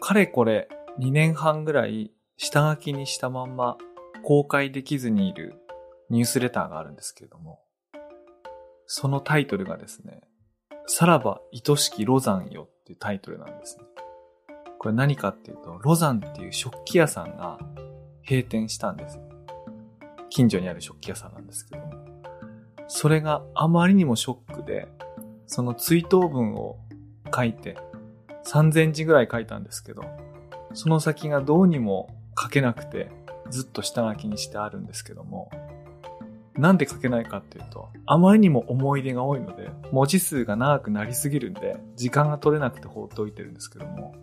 かれこれ2年半ぐらい下書きにしたまんま公開できずにいるニュースレターがあるんですけれども、そのタイトルがですね、さらば愛しきロザンよっていうタイトルなんですね。これ何かっていうと、ロザンっていう食器屋さんが閉店したんです。近所にある食器屋さんなんですけども。それがあまりにもショックで、その追悼文を書いて、3000字ぐらい書いたんですけど、その先がどうにも書けなくて、ずっと下書きにしてあるんですけども、なんで書けないかっていうと、あまりにも思い出が多いので、文字数が長くなりすぎるんで、時間が取れなくて放っておいてるんですけども、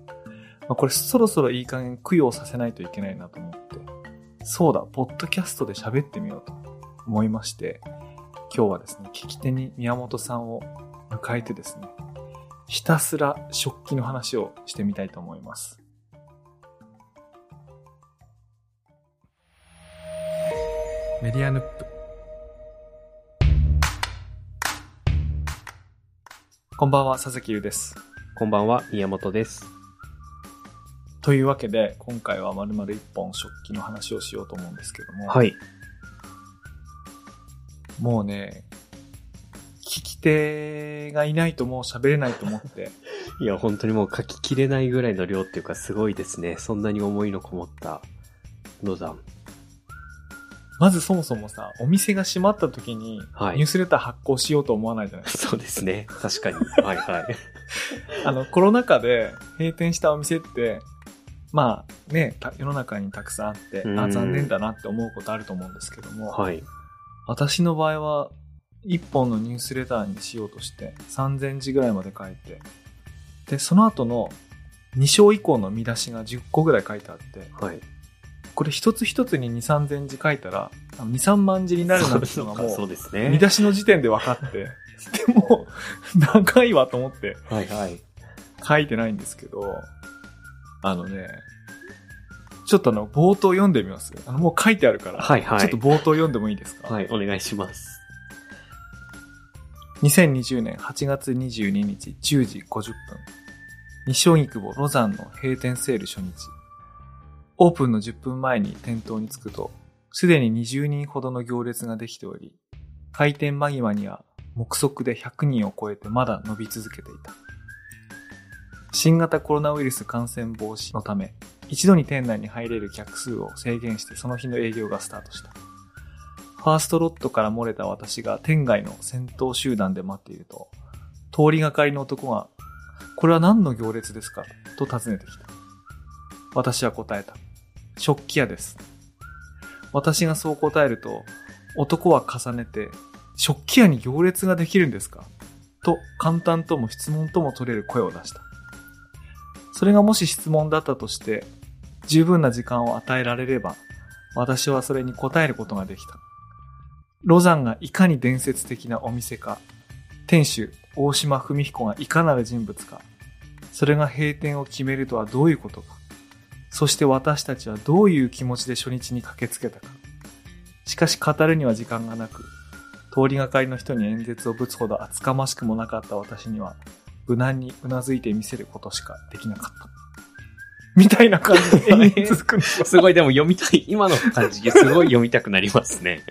まあ、これそろそろいい加減供養させないといけないなと思って、そうだ、ポッドキャストで喋ってみようと思いまして、今日はですね、聞き手に宮本さんを迎えてですね、ひたすら食器の話をしてみたいと思います。メディアヌップ。こんばんは、佐々木優です。こんばんは、宮本です。というわけで、今回は丸々一本食器の話をしようと思うんですけども、はい。もうね、手がいないともう喋れないと思って、いや、本当にもう書ききれないぐらいの量っていうか、すごいですね。そんなに思いのこもった、ロザン。まずそもそもさ、お店が閉まった時に、はいニュースレター発行しようと思わないじゃないですか。そうですね。確かに。はいはい。あの、コロナ禍で閉店したお店って、まあね、た世の中にたくさんあって、あ、うん残念だなって思うことあると思うんですけども、はい。私の場合は、一本のニュースレターにしようとして、3000字ぐらいまで書いて、で、その後の2章以降の見出しが10個ぐらい書いてあって、はい。これ一つ一つに2、3000字書いたら、あの2、3万字になるなっていうのがもそうう、ですね。見出しの時点で分かって、でも、長いわと思って。はいはい。書いてないんですけど、あのね、ちょっとあの、冒頭読んでみます？あの、もう書いてあるから、はいはい。ちょっと冒頭読んでもいいですか？はい、お願いします。2020年8月22日10時50分。西荻窪ロザンの閉店セール初日。オープンの10分前に店頭に着くと、すでに20人ほどの行列ができており、開店間際には目測で100人を超えてまだ伸び続けていた。新型コロナウイルス感染防止のため、一度に店内に入れる客数を制限してその日の営業がスタートした。ファーストロットから漏れた私が店外の先頭集団で待っていると、通りがかりの男が、これは何の行列ですか？と尋ねてきた。私は答えた。食器屋です。私がそう答えると、男は重ねて、食器屋に行列ができるんですか？と簡単とも質問とも取れる声を出した。それがもし質問だったとして、十分な時間を与えられれば、私はそれに答えることができた。ロザンがいかに伝説的なお店か、店主大島文彦がいかなる人物か、それが閉店を決めるとはどういうことか、そして私たちはどういう気持ちで初日に駆けつけたか。しかし語るには時間がなく、通りがかりの人に演説をぶつほど厚かましくもなかった私には、無難にうなずいて見せることしかできなかった。みたいな感じで延々続くんですよ。すごい、でも読みたい、今の感じ、すごい読みたくなりますね。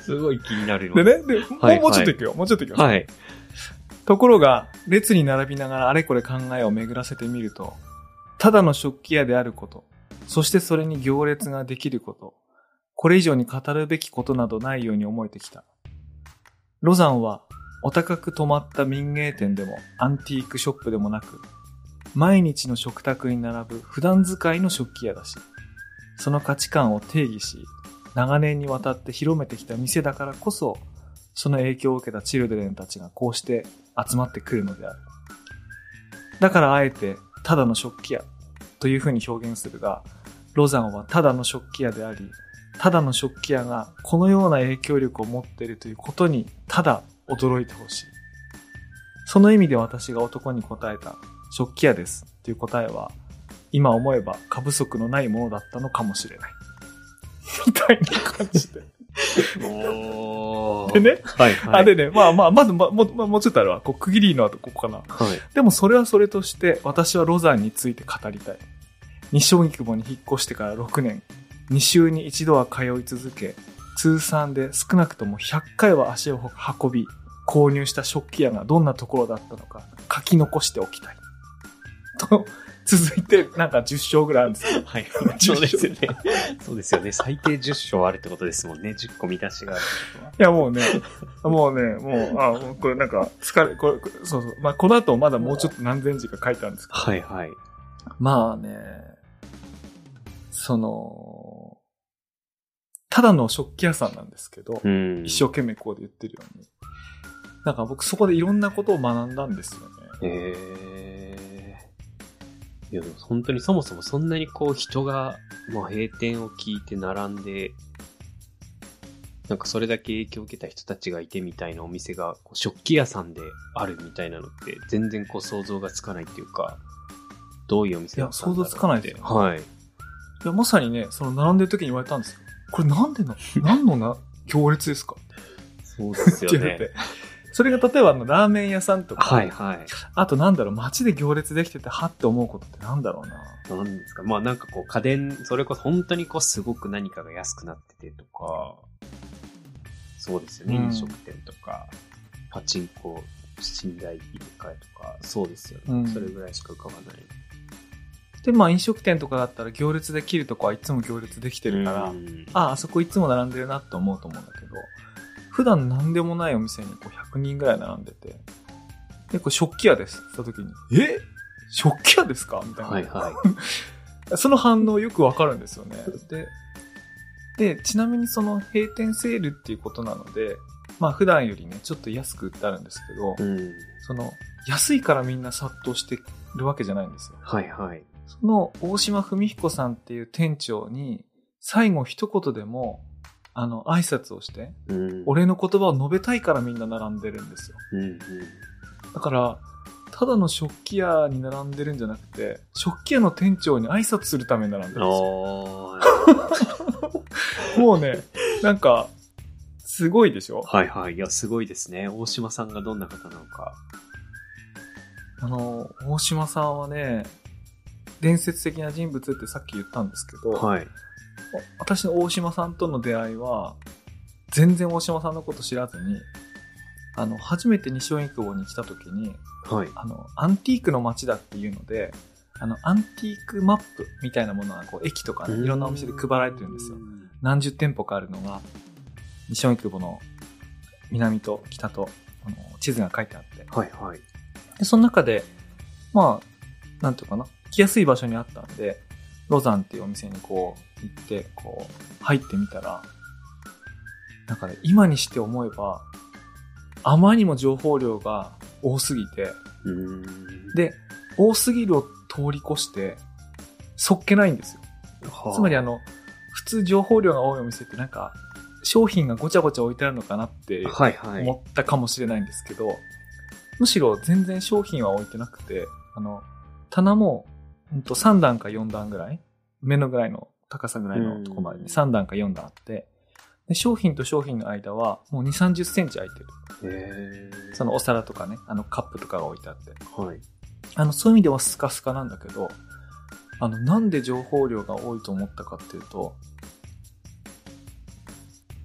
すごい気になるでね、で、もうはいもうちょっといくよ、もうちょっといくよ。はい。ところが、列に並びながらあれこれ考えを巡らせてみると、ただの食器屋であること、そしてそれに行列ができること、これ以上に語るべきことなどないように思えてきた。ロザンは、お高く泊まった民芸店でもアンティークショップでもなく、毎日の食卓に並ぶ普段使いの食器屋だし、その価値観を定義し、長年にわたって広めてきた店だからこそ、その影響を受けたチルドレンたちがこうして集まってくるのである。だからあえて、ただの食器屋というふうに表現するが、ロザンはただの食器屋であり、ただの食器屋がこのような影響力を持っているということに、ただ驚いてほしい。その意味で私が男に答えた、食器屋ですという答えは、今思えば過不足のないものだったのかもしれない。みたいな感じで。おーでね。はいはい。あ、でね、まあまあ、まず、ま、ももうちょっとあるわ。こう、区切りの後、ここかな。はい。でもそれはそれとして、私はロザンについて語りたい。西荻窪に引っ越してから6年、2週に一度は通い続け、通算で少なくとも100回は足を運び、購入した食器屋がどんなところだったのか書き残しておきたい。と、続いて、なんか10章ぐらいあるんですよ。はい。そうですよね。そうですよね。最低10章あるってことですもんね。10個見出しがある。いや、もうね、もうね、もう、あ、もうこれなんか、疲れ、これ、そうそう。まあ、この後まだもうちょっと何千字か書いてあるんですけど。はいはい。まあね、その、ただの食器屋さんなんですけど、うん。一生懸命こうで言ってるように。なんか僕そこでいろんなことを学んだんですよね。へえ。いや、でも本当にそもそもそんなにこう人が、もう閉店を聞いて並んで、なんかそれだけ影響を受けた人たちがいてみたいなお店がこう食器屋さんであるみたいなのって全然こう想像がつかないっていうか、どういうお店だったんだろういや想像つかないではい。いや、まさにね、その並んでる時に言われたんですよ。これなんでの、何のな、行列ですか？そうですよね。って言われて。それが例えばあの、ラーメン屋さんとか、はいはい。あとなんだろう、街で行列できてて、はって思うことってなんだろうな。なんですか？まあなんかこう家電、それこそ本当にこうすごく何かが安くなっててとか、そうですよね、うん。飲食店とか、パチンコ、寝台入れ替えとか、そうですよね。うん。それぐらいしか浮かばない。で、まあ飲食店とかだったら行列できるとこはいつも行列できてるから、うん。ああ、あそこいつも並んでるなって思うと思うんだけど、普段何でもないお店にこう100人ぐらい並んでて、で、これ食器屋ですって言った時に、え？食器屋ですか？みたいな。はいはい。その反応よくわかるんですよね。で、で、ちなみにその閉店セールっていうことなので、まあ普段よりね、ちょっと安く売ってあるんですけど、うん。その、安いからみんな殺到してるわけじゃないんですよ。はいはい。その大島文彦さんっていう店長に、最後一言でも、あの、挨拶をして、うん。俺の言葉を述べたいからみんな並んでるんですよ。うんうん。だから、ただの食器屋に並んでるんじゃなくて、食器屋の店長に挨拶するために並んでるんですよ。もうね、なんか、すごいでしょ？はいはい。いや、すごいですね。大島さんがどんな方なのか。あの、大島さんはね、伝説的な人物ってさっき言ったんですけど、はい。私の大島さんとの出会いは、全然大島さんのこと知らずに、あの、初めて西荻窪に来た時に、はい。あの、アンティークの街だっていうので、あの、アンティークマップみたいなものが、こう、駅とかね、いろんなお店で配られてるんですよ。何十店舗かあるのが、西荻窪の南と北と、あの、地図が書いてあって。はいはい。で、その中で、まあ、なんていうかな、来やすい場所にあったんで、ロザンっていうお店にこう、行って、こう、入ってみたら、なんかね、今にして思えば、あまりにも情報量が多すぎて、うん。で、多すぎるを通り越して、そっけないんですよ。はつまりあの、普通情報量が多いお店ってなんか、商品がごちゃごちゃ置いてあるのかなってはいはい。思ったかもしれないんですけど、むしろ全然商品は置いてなくて、あの、棚も、うんと3段か4段ぐらい、目のぐらいの高さぐらいのとこまでにうん3段か4段あって、で商品と商品の間はもう2、30センチ空いてる。そのお皿とかね、あのカップとかが置いてあって。はい。あの、そういう意味ではスカスカなんだけど、あの、なんで情報量が多いと思ったかっていうと、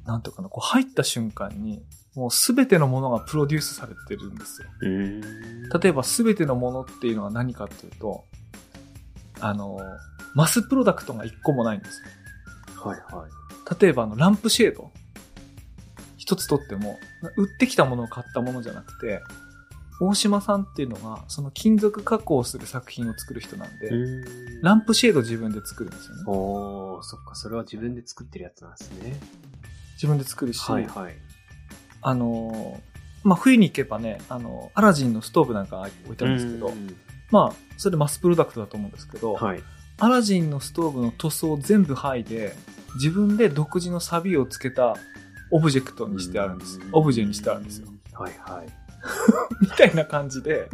なんていうかな、こう入った瞬間に、もうすべてのものがプロデュースされてるんですよ。うん。例えばすべてのものっていうのは何かっていうと、あの、マスプロダクトが一個もないんですよ。はいはい。例えばあの、ランプシェード。一つとっても、売ってきたものを買ったものじゃなくて、大島さんっていうのが、その金属加工する作品を作る人なんで、うんランプシェード自分で作るんですよね。おー、そっか、それは自分で作ってるやつなんですね。自分で作るし、はいはい。あのーまあ、冬に行けばね、あの、アラジンのストーブなんか置いてあるんですけど、うんまあ、それマスプロダクトだと思うんですけど、はい。アラジンのストーブの塗装を全部剥いで、自分で独自のサビをつけたオブジェクトにしてあるんです。オブジェにしてあるんですよ。。はいはい。みたいな感じで、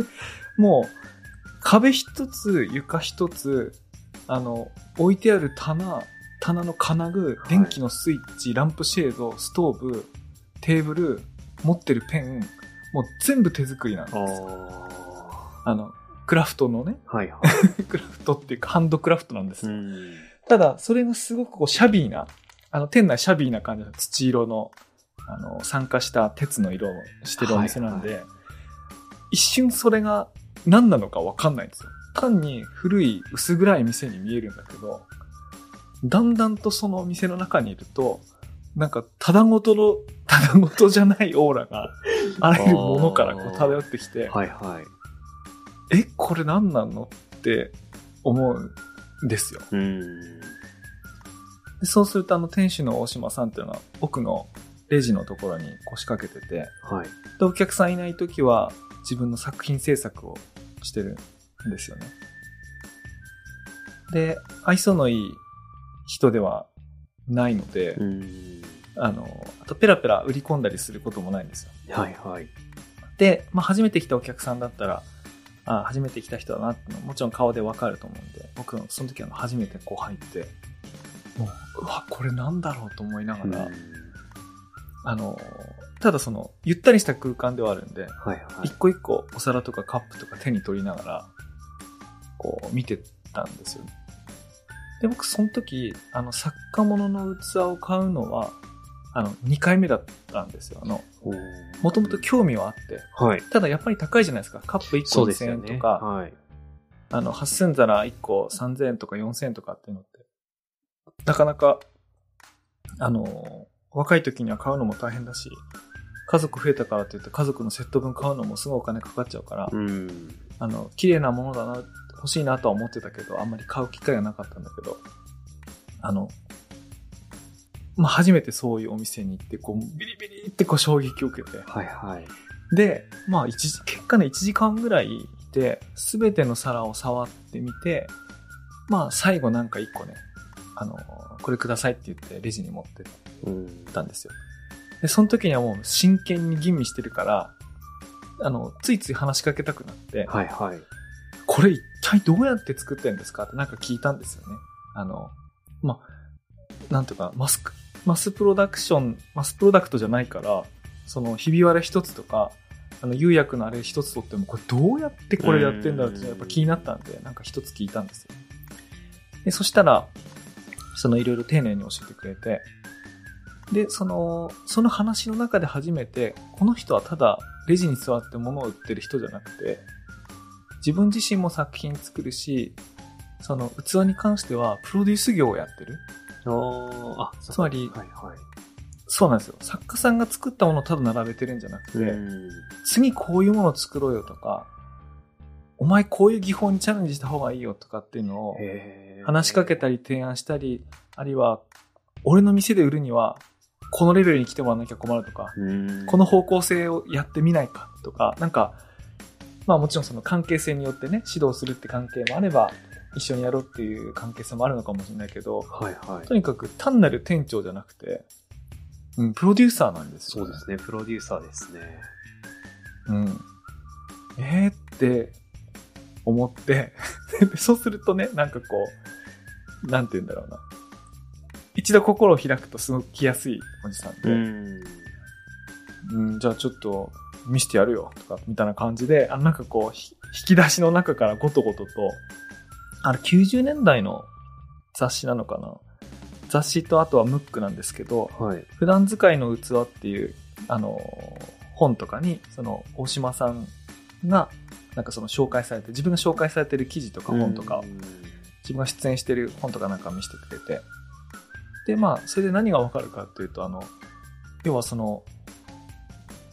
もう、壁一つ、床一つ、あの、置いてある棚、棚の金具い、電気のスイッチ、ランプシェード、ストーブ、テーブル、持ってるペン、もう全部手作りなんです。あの、クラフトのね、はいはい。クラフトっていうかハンドクラフトなんですよ。うん。ただ、それがすごくこうシャビーな、あの、店内シャビーな感じの土色の、あの、酸化した鉄の色をしてるお店なんで、は一瞬それが何なのかわかんないんですよ。単に古い薄暗い店に見えるんだけど、だんだんとそのお店の中にいると、なんか、ただごとの、ただごとじゃないオーラが、あらゆるものからこう漂ってきて、はいはい。え、これ何なのって思うんですよ。うん。でそうするとあの店主の大島さんっていうのは奥のレジのところに腰掛けてて、はい。で、お客さんいない時は自分の作品制作をしてるんですよね。で、愛想のいい人ではないので、うん。あの、あとペラペラ売り込んだりすることもないんですよ。はいはい。で、まあ初めて来たお客さんだったら、あ初めて来た人だなってのはもちろん顔でわかると思うんで、僕のその時は初めてこう入って、もう、うわ、これなんだろうと思いながら、あの、ただその、ゆったりした空間ではあるんで、はいはい一。個一個お皿とかカップとか手に取りながら、こう見てたんですよ。で、僕その時、あの、作家物の器を買うのは、あの、2回目だったんですよ。あの、もともと興味はあって、はい。ただやっぱり高いじゃないですか。カップ1個2000そうですよね。円とか、はい。あの、8000皿1個3000円とか4000円とかっていうのって、なかなか、あの、若い時には買うのも大変だし、家族増えたからって言って家族のセット分買うのもすごいお金かかっちゃうから、うん。あの、綺麗なものだな、欲しいなとは思ってたけど、あんまり買う機会がなかったんだけど、あの、まあ、初めてそういうお店に行って、こう、ビリビリってこう衝撃を受けて、はいはい。で、まあ、一時、結果ね、1時間ぐらいいて、すべての皿を触ってみて、まあ、最後なんか1個ね、あの、これくださいって言ってレジに持って。たんですよ。で、その時にはもう真剣に吟味してるから、あの、ついつい話しかけたくなって、はいはい。これ一体どうやって作ってんですかってなんか聞いたんですよね。あの、まあ、なんとか、マスク、マスプロダクション、マスプロダクトじゃないから、その、ひび割れ一つとか、あの、釉薬のあれ一つとっても、これどうやってこれやってんだろうってやっぱ気になったんで、なんか一つ聞いたんですよ。で、そしたら、そのいろいろ丁寧に教えてくれて、で、その、その話の中で初めて、この人はただレジに座って物を売ってる人じゃなくて、自分自身も作品作るし、その器に関してはプロデュース業をやってる。あーあ、つまりはいはい。そうなんですよ。作家さんが作ったものをただ並べてるんじゃなくて、うん。次こういうものを作ろうよとか、お前こういう技法にチャレンジした方がいいよとかっていうのを話しかけたり提案したり、あるいは、俺の店で売るには、このレベルに来てもらわなきゃ困るとか、うんこの方向性をやってみないかとか、なんか、まあもちろんその関係性によってね、指導するって関係もあれば、一緒にやろうっていう関係性もあるのかもしれないけど、はいはい。とにかく単なる店長じゃなくて、うん、プロデューサーなんですよ、そうですね。プロデューサーですね。うん。えー？って思って、で そうするとね、なんかこう、なんて言うんだろうな。一度心を開くとすごく来やすいおじさんで、ん。うん、じゃあちょっと見してやるよとか、みたいな感じで、あのなんかこう、ひ引き出しの中からごとごとと、あれ90年代の雑誌なのかな？雑誌とあとはムックなんですけど、はい。普段使いの器っていう、あの、本とかに、その、大島さんが、なんかその紹介されて、自分が紹介されてる記事とか本とか自分が出演してる本とかなんか見せてくれて、で、まあ、それで何がわかるかっていうと、あの、要はその、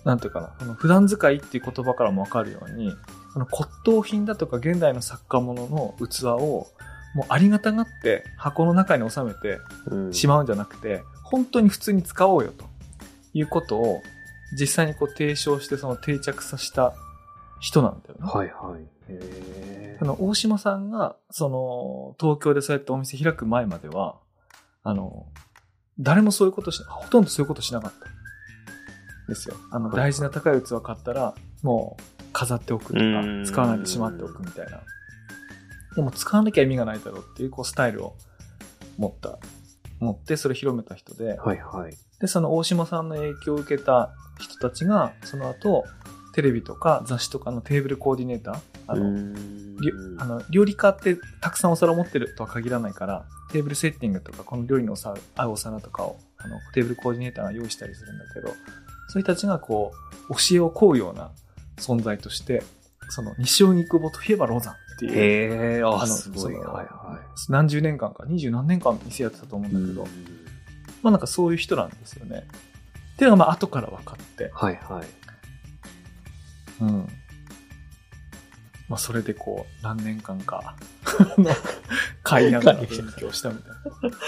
なんていうかな、この普段使いっていう言葉からもわかるように、あの骨董品だとか現代の作家物の器を、もうありがたがって箱の中に収めてうんしまうんじゃなくて、本当に普通に使おうよということを実際にこう提唱してその定着させた人なんだよね。はいはい。へあの、大島さんが、その、東京でそうやってお店開く前までは、あの、誰もそういうことし、ほとんどそういうことしなかった。ですよ。あの、はい大事な高い器買ったら、もう、飾っておくとかうん、使わないでしまっておくみたいな。でも、使わなきゃ意味がないだろうっていう、こう、スタイルを持った持ってそれ広めた人で、はいはい。で、その大島さんの影響を受けた人たちが、その後、テレビとか雑誌とかのテーブルコーディネーター、あの、あの料理家ってたくさんお皿を持ってるとは限らないから、テーブルセッティングとか、この料理のお皿合うお皿とかを、あの、テーブルコーディネーターが用意したりするんだけど、そういう人たちがこう、教えを請うような存在として、その、西荻窪といえばロザンっていう、へえ、あ、すごい。はいは何十年間か、二十何年間店やってたと思うんい。だけど、まあなんかそういう人なんですよね。っていうのがまあ後から分かって、はいはい。うん。まあそれでこう、何年間か、買いながら勉強したみたいな。へ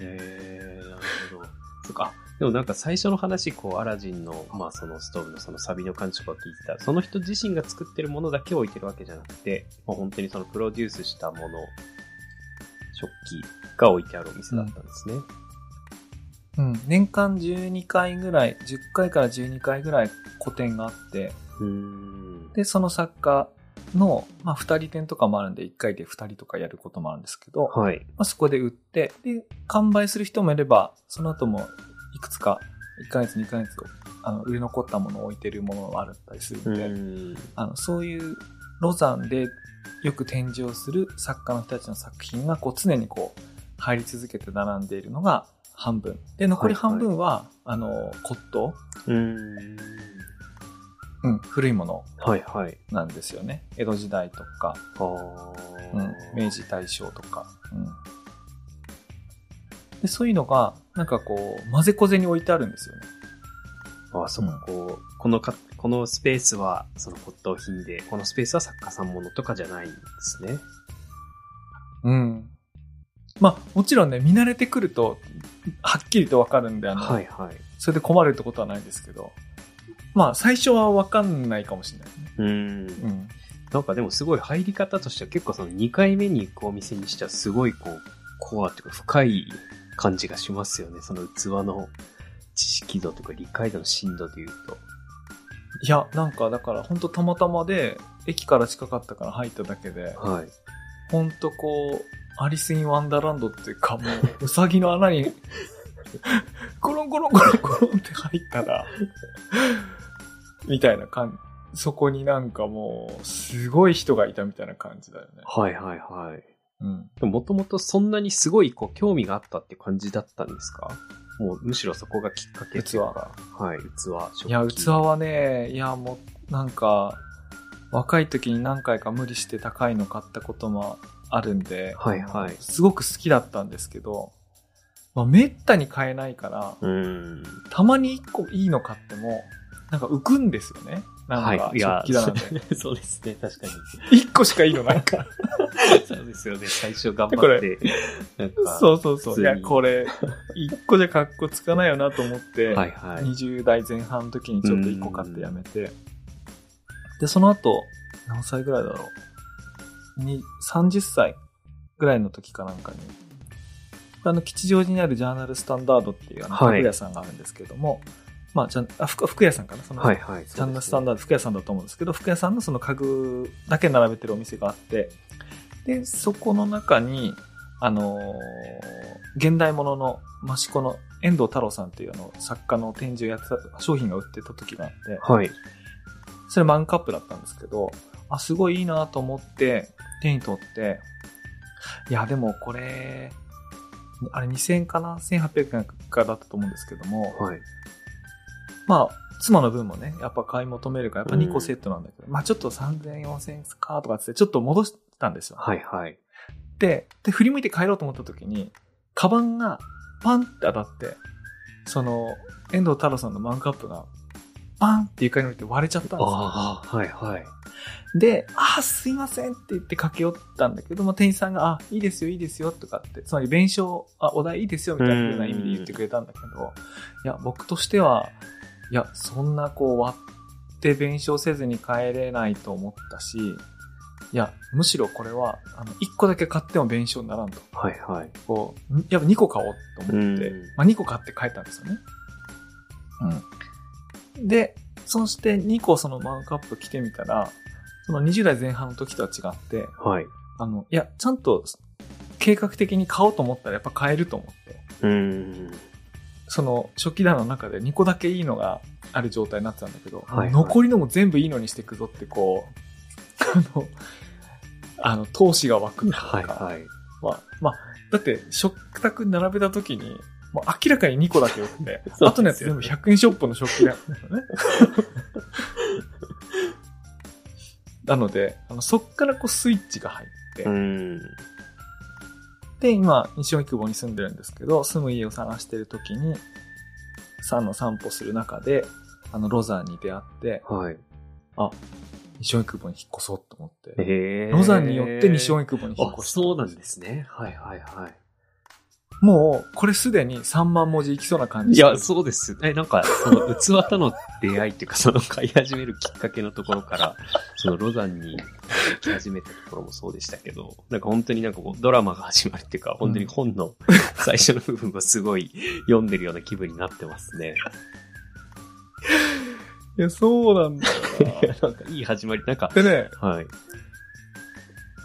え、なるほど。そっか。でもなんか最初の話、こう、アラジンの、まあそのストーブのそのサビの感じとか聞いてた、その人自身が作ってるものだけを置いてるわけじゃなくて、まあ本当にそのプロデュースしたもの、食器が置いてあるお店だったんですね。うん。年間12回ぐらい、10回から12回ぐらい個展があって。で、その作家の、まあ2人展とかもあるんで、1回で2人とかやることもあるんですけど、はい。まあ、そこで売って、で、完売する人もいれば、その後もいくつか、1ヶ月、2ヶ月、あの、売れ残ったものを置いてるものがあったりするうんで、ん。あの、そういうロザンでよく展示をする作家の人たちの作品が、こう、常にこう、入り続けて並んでいるのが半分。で、残り半分は、あの、骨董、うーん。うん、古いものはいはい。なんですよね。江戸時代とか、うん、明治大正とか、うん。で、そういうのが、なんかこう、混ぜこぜに置いてあるんですよね。あ、そっか、こう、このか、このスペースはその骨董品で、このスペースは作家さんものとかじゃないんですね。うん。まあ、もちろんね、見慣れてくると、はっきりとわかるんで、あの、はいはい。それで困るってことはないんですけど、まあ、最初はわかんないかもしれないね。うーん。うん。なんかでもすごい入り方としては結構その2回目に行くお店にしてはすごいこう、コアっていうか深い感じがしますよね。その器の知識度とか理解度の深度で言うと。いや、なんか、だから、ほんとたまたまで、駅から近かったから入っただけで、はい。ほんとこう、アリス・イン・ワンダーランドっていうか、もう、うさぎの穴に、コロンコロンコロンコロンって入ったら、みたいな感じ。そこになんかもう、すごい人がいたみたいな感じだよね。はいはいはい。うん。もともとそんなにすごいこう興味があったって感じだったんですか？もうむしろそこがきっかけっていうか。はい、器。いや、器はね、いや、もう、なんか、若い時に何回か無理して高いの買ったこともあるんで、はいはいすごく好きだったんですけど、まあ、めったに買えないから、うーん。たまに一個いいの買っても、なんか浮くんですよね。なんか、いや食器だなんで。そうですね、確かに。一個しかいいのないから。そうですよね、最初頑張って。そうそうそう。いや、これ、一個じゃ格好つかないよなと思って、はいはい。20代前半の時にちょっと一個買ってやめて、で、その後、何歳ぐらいだろう。に、30歳ぐらいの時かなんかに、あの、吉祥寺にあるジャーナルスタンダードっていうあの、はい服屋さんがあるんですけども、まあ、じゃあ、服、服屋さんかなその、はいはい。ジャーナルスタンダダード、服屋さんだと思うんですけど、服屋さんのその家具だけ並べてるお店があって、で、そこの中に、あのー現代物の益子の遠藤太郎さんっていうあの作家の展示をやってた、商品が売ってた時があって、はい。それマンカップだったんですけど、あ、すごいいいなと思って手に取って、いや、でもこれ、あれ2000円かな ?1800 円かだったと思うんですけども、はい。まあ、妻の分もね、やっぱ買い求めるから、やっぱ2個セットなんだけど、まあちょっと3000円、4000円かとかっつって、ちょっと戻したんですよ。はいはい。で、で、振り向いて帰ろうと思った時に、カバンがパンって当たって、その、遠藤太郎さんのマンカップが、パンって床に降りて割れちゃったんですよ。ああ、はいはい。で、あー、すいませんって言って駆け寄ったんだけど、まあ、店員さんが、あ、いいですよ、いいですよ、とかって、つまり弁償、あ、お題いいですよ、みたいな意味で言ってくれたんだけど、いや、僕としては、いや、そんなこう割って弁償せずに帰れないと思ったし、いや、むしろこれは、あの、1個だけ買っても弁償にならんと。はいはい。こう、んやっぱ2個買おうと思ってうん、まあ2個買って帰ったんですよね。うん。で、そして2個そのマンカップ着てみたら、その20代前半の時とは違って、はい。あの、いや、ちゃんと計画的に買おうと思ったらやっぱ買えると思って。うん。その食器棚の中で2個だけいいのがある状態になってたんだけど、はいはい残りのも全部いいのにしていくぞってこう、あの、あの、闘志が湧くとか、はいはい。まあ、まあ、だって食卓に並べた時に、もう明らかに2個だけよくて、そう後のやつ全部100円ショップの食器だよね。なので、あのそっからこうスイッチが入って、うん。で、今、西荻窪に住んでるんですけど、住む家を探してる時に、さんの散歩する中で、あの、ロザンに出会って、はい。あ、西荻窪に引っ越そうと思って、えロザンによって西荻窪に引っあ、越した。そうなんですね。はいはいはい。もう、これすでに3万文字いきそうな感じいや、そうです。え、なんか、その器との出会いっていうか、その買い始めるきっかけのところから、そのロザンに行き始めたところもそうでしたけど、なんか本当になんかこうドラマが始まるっていうか、本当に本の最初の部分をすごい読んでるような気分になってますね。いや、そうなんだよいや、なんかいい始まり、なんか、な。でね、はい。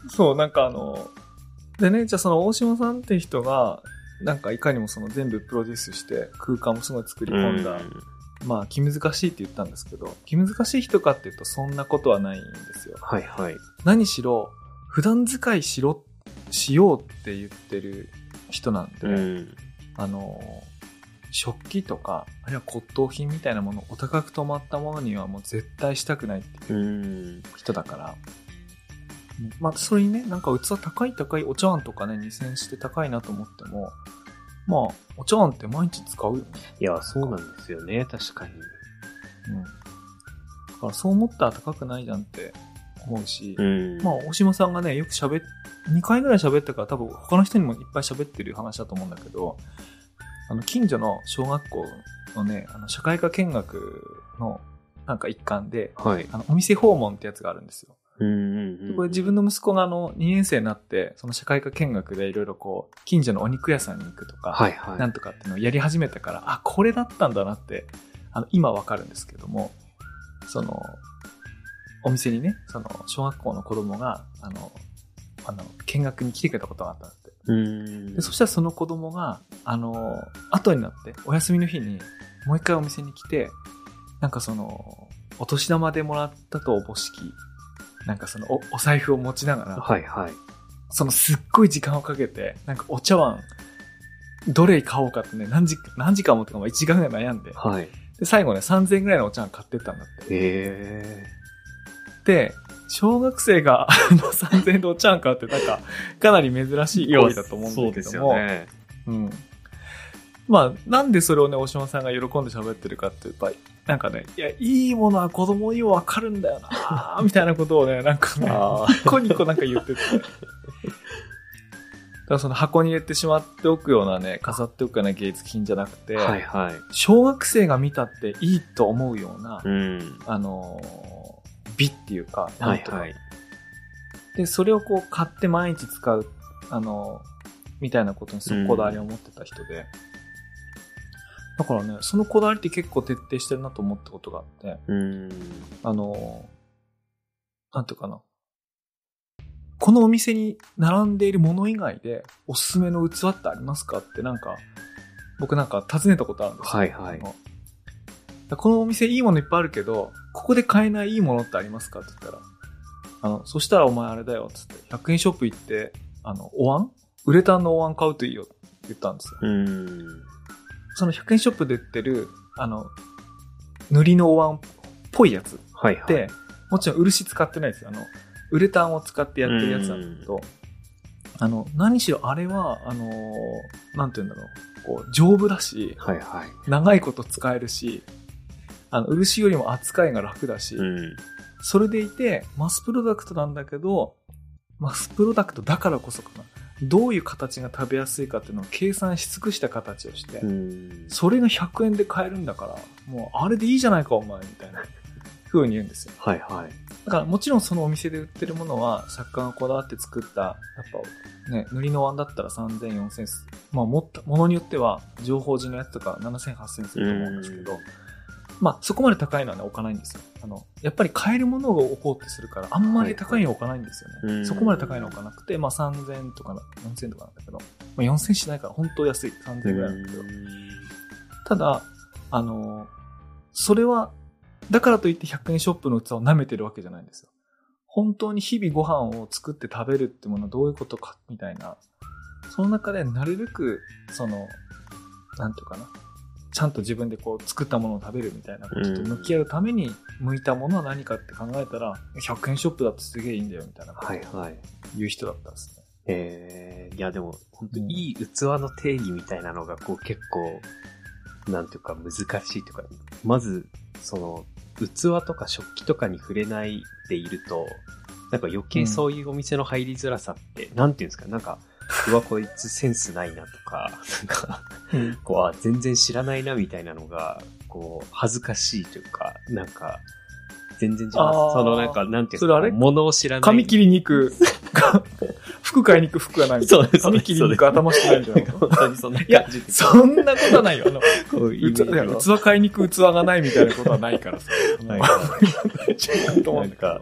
そう、なんかあの、でね、じゃあその大島さんって人が、なんかいかにもその全部プロデュースして空間もすごい作り込んだ、まあ気難しいって言ったんですけど、気難しい人かっていうとそんなことはないんですよ。はいはい。何しろ、普段使いしろ、しようって言ってる人なんで、うん。あの、食器とか、あるいは骨董品みたいなもの、お高く止まったものにはもう絶対したくないっていううん。人だから、まあ、それにね、なんか器高い高いお茶碗とかね、2000して高いなと思っても、まあ、お茶碗って毎日使うよね。いや、そうなんですよね、確かに。うん。だからそう思ったら高くないじゃんって思うし、うん。まあ、大島さんがね、よく喋っ、2回ぐらい喋ったから多分他の人にもいっぱい喋ってる話だと思うんだけど、あの、近所の小学校のね、あの、社会科見学のなんか一環で、はい。あの、お店訪問ってやつがあるんですよ。うんうんうん。これ自分の息子があの、2年生になって、その社会科見学でいろいろこう、近所のお肉屋さんに行くとか、はいはい。なんとかっていうのをやり始めたから、あ、これだったんだなって、あの、今わかるんですけども、その、お店にね、その、小学校の子供が、あの、あの、見学に来てくれたことがあったんだって。うん。で、そしたらその子供が、あの、後になって、お休みの日に、もう一回お店に来て、なんかその、お年玉でもらったとおぼしき、なんかそのお、お財布を持ちながら、はいはい。そのすっごい時間をかけて、なんかお茶碗、どれ買おうかってね、何時、何時間もとか、まあ1時間ぐらい悩んで、はい。で、最後ね、3000円ぐらいのお茶碗買ってったんだって。へで、小学生があの3000円でお茶碗買うってなんか、かなり珍しい行為だと思うんだけども。そうですよね。うん。まあ、なんでそれをね、大島さんが喜んで喋ってるかって、やっぱり、なんかね、いや、いいものは子供にもわかるんだよなみたいなことをね、なんかね、あニコニコなんか言ってて。だからその箱に入れてしまっておくようなね、飾っておくような芸術品じゃなくて、はいはい。小学生が見たっていいと思うような、うん。あのー美っていうか、はないはい。で、それをこう買って毎日使う、あのーみたいなことにすごくこだわりを持ってた人で、だからね、そのこだわりって結構徹底してるなと思ったことがあって、うん。あのーなんていうかな。このお店に並んでいるもの以外でおすすめの器ってありますかってなんか、僕なんか尋ねたことあるんですよ。はいはいこのお店いいものいっぱいあるけど、ここで買えないいいものってありますかって言ったら、あの、そしたらお前あれだよ、つって、100円ショップ行って、あの、お椀？ウレタンのお椀買うといいよって言ったんですよ。うん。その100円ショップで売ってる、あの、塗りのお椀っぽいやつはいはい。で、もちろん漆使ってないですよ。あの、ウレタンを使ってやってるやつなんだけど、あの、何しろあれは、あのーなんて言うんだろう、こう、丈夫だし、はいはい。長いこと使えるし、あの、漆よりも扱いが楽だし、うん。それでいて、マスプロダクトなんだけど、マスプロダクトだからこそかな。どういう形が食べやすいかっていうのを計算し尽くした形をして、うん。それが100円で買えるんだから、もうあれでいいじゃないかお前、みたいな 風に言うんですよ。はいはい。だからもちろんそのお店で売ってるものは作家がこだわって作った、やっぱね、塗りの椀だったら3000、4000まあもった、ものによっては情報時のやつとか7000、8000すると思うんですけど、まあ、そこまで高いのはね、置かないんですよ。あの、やっぱり買えるものを置こうってするから、あんまり高いの置かないんですよね。はいはいそこまで高いの置かなくて、まあ3000とかな、4000とかなんだけど、まあ4000しないから本当安い。3000ぐらいなんだけど。ただ、あの、それは、だからといって100円ショップの器を舐めてるわけじゃないんですよ。本当に日々ご飯を作って食べるってものはどういうことか、みたいな。その中でなるべく、その、なんていうかな。ちゃんと自分でこう作ったものを食べるみたいなことと向き合うために向いたものは何かって考えたら、100円ショップだとすげえいいんだよみたいなはいはい。言う人だったんですね。えー、いやでも、本当にいい器の定義みたいなのが、こう結構、なんていうか難しいというか、まず、その、器とか食器とかに触れないでいると、なんか余計そういうお店の入りづらさって、なんていうんですか、なんか、うわ、こいつセンスないなとか、なんか、こう、あ、全然知らないなみたいなのが、こう、恥ずかしいというか、なんか、全然違う。そのなんか、なんていうか、物を知らない。髪切りに行く、服買いに行く服がないみたいな。そうです髪切りに行く頭してないみたいな。本当にそんな感いや。そんなことはないよ。あの、こういや器買いに行く器がないみたいなことはないからさ。はい違うと思うんだけどなんか、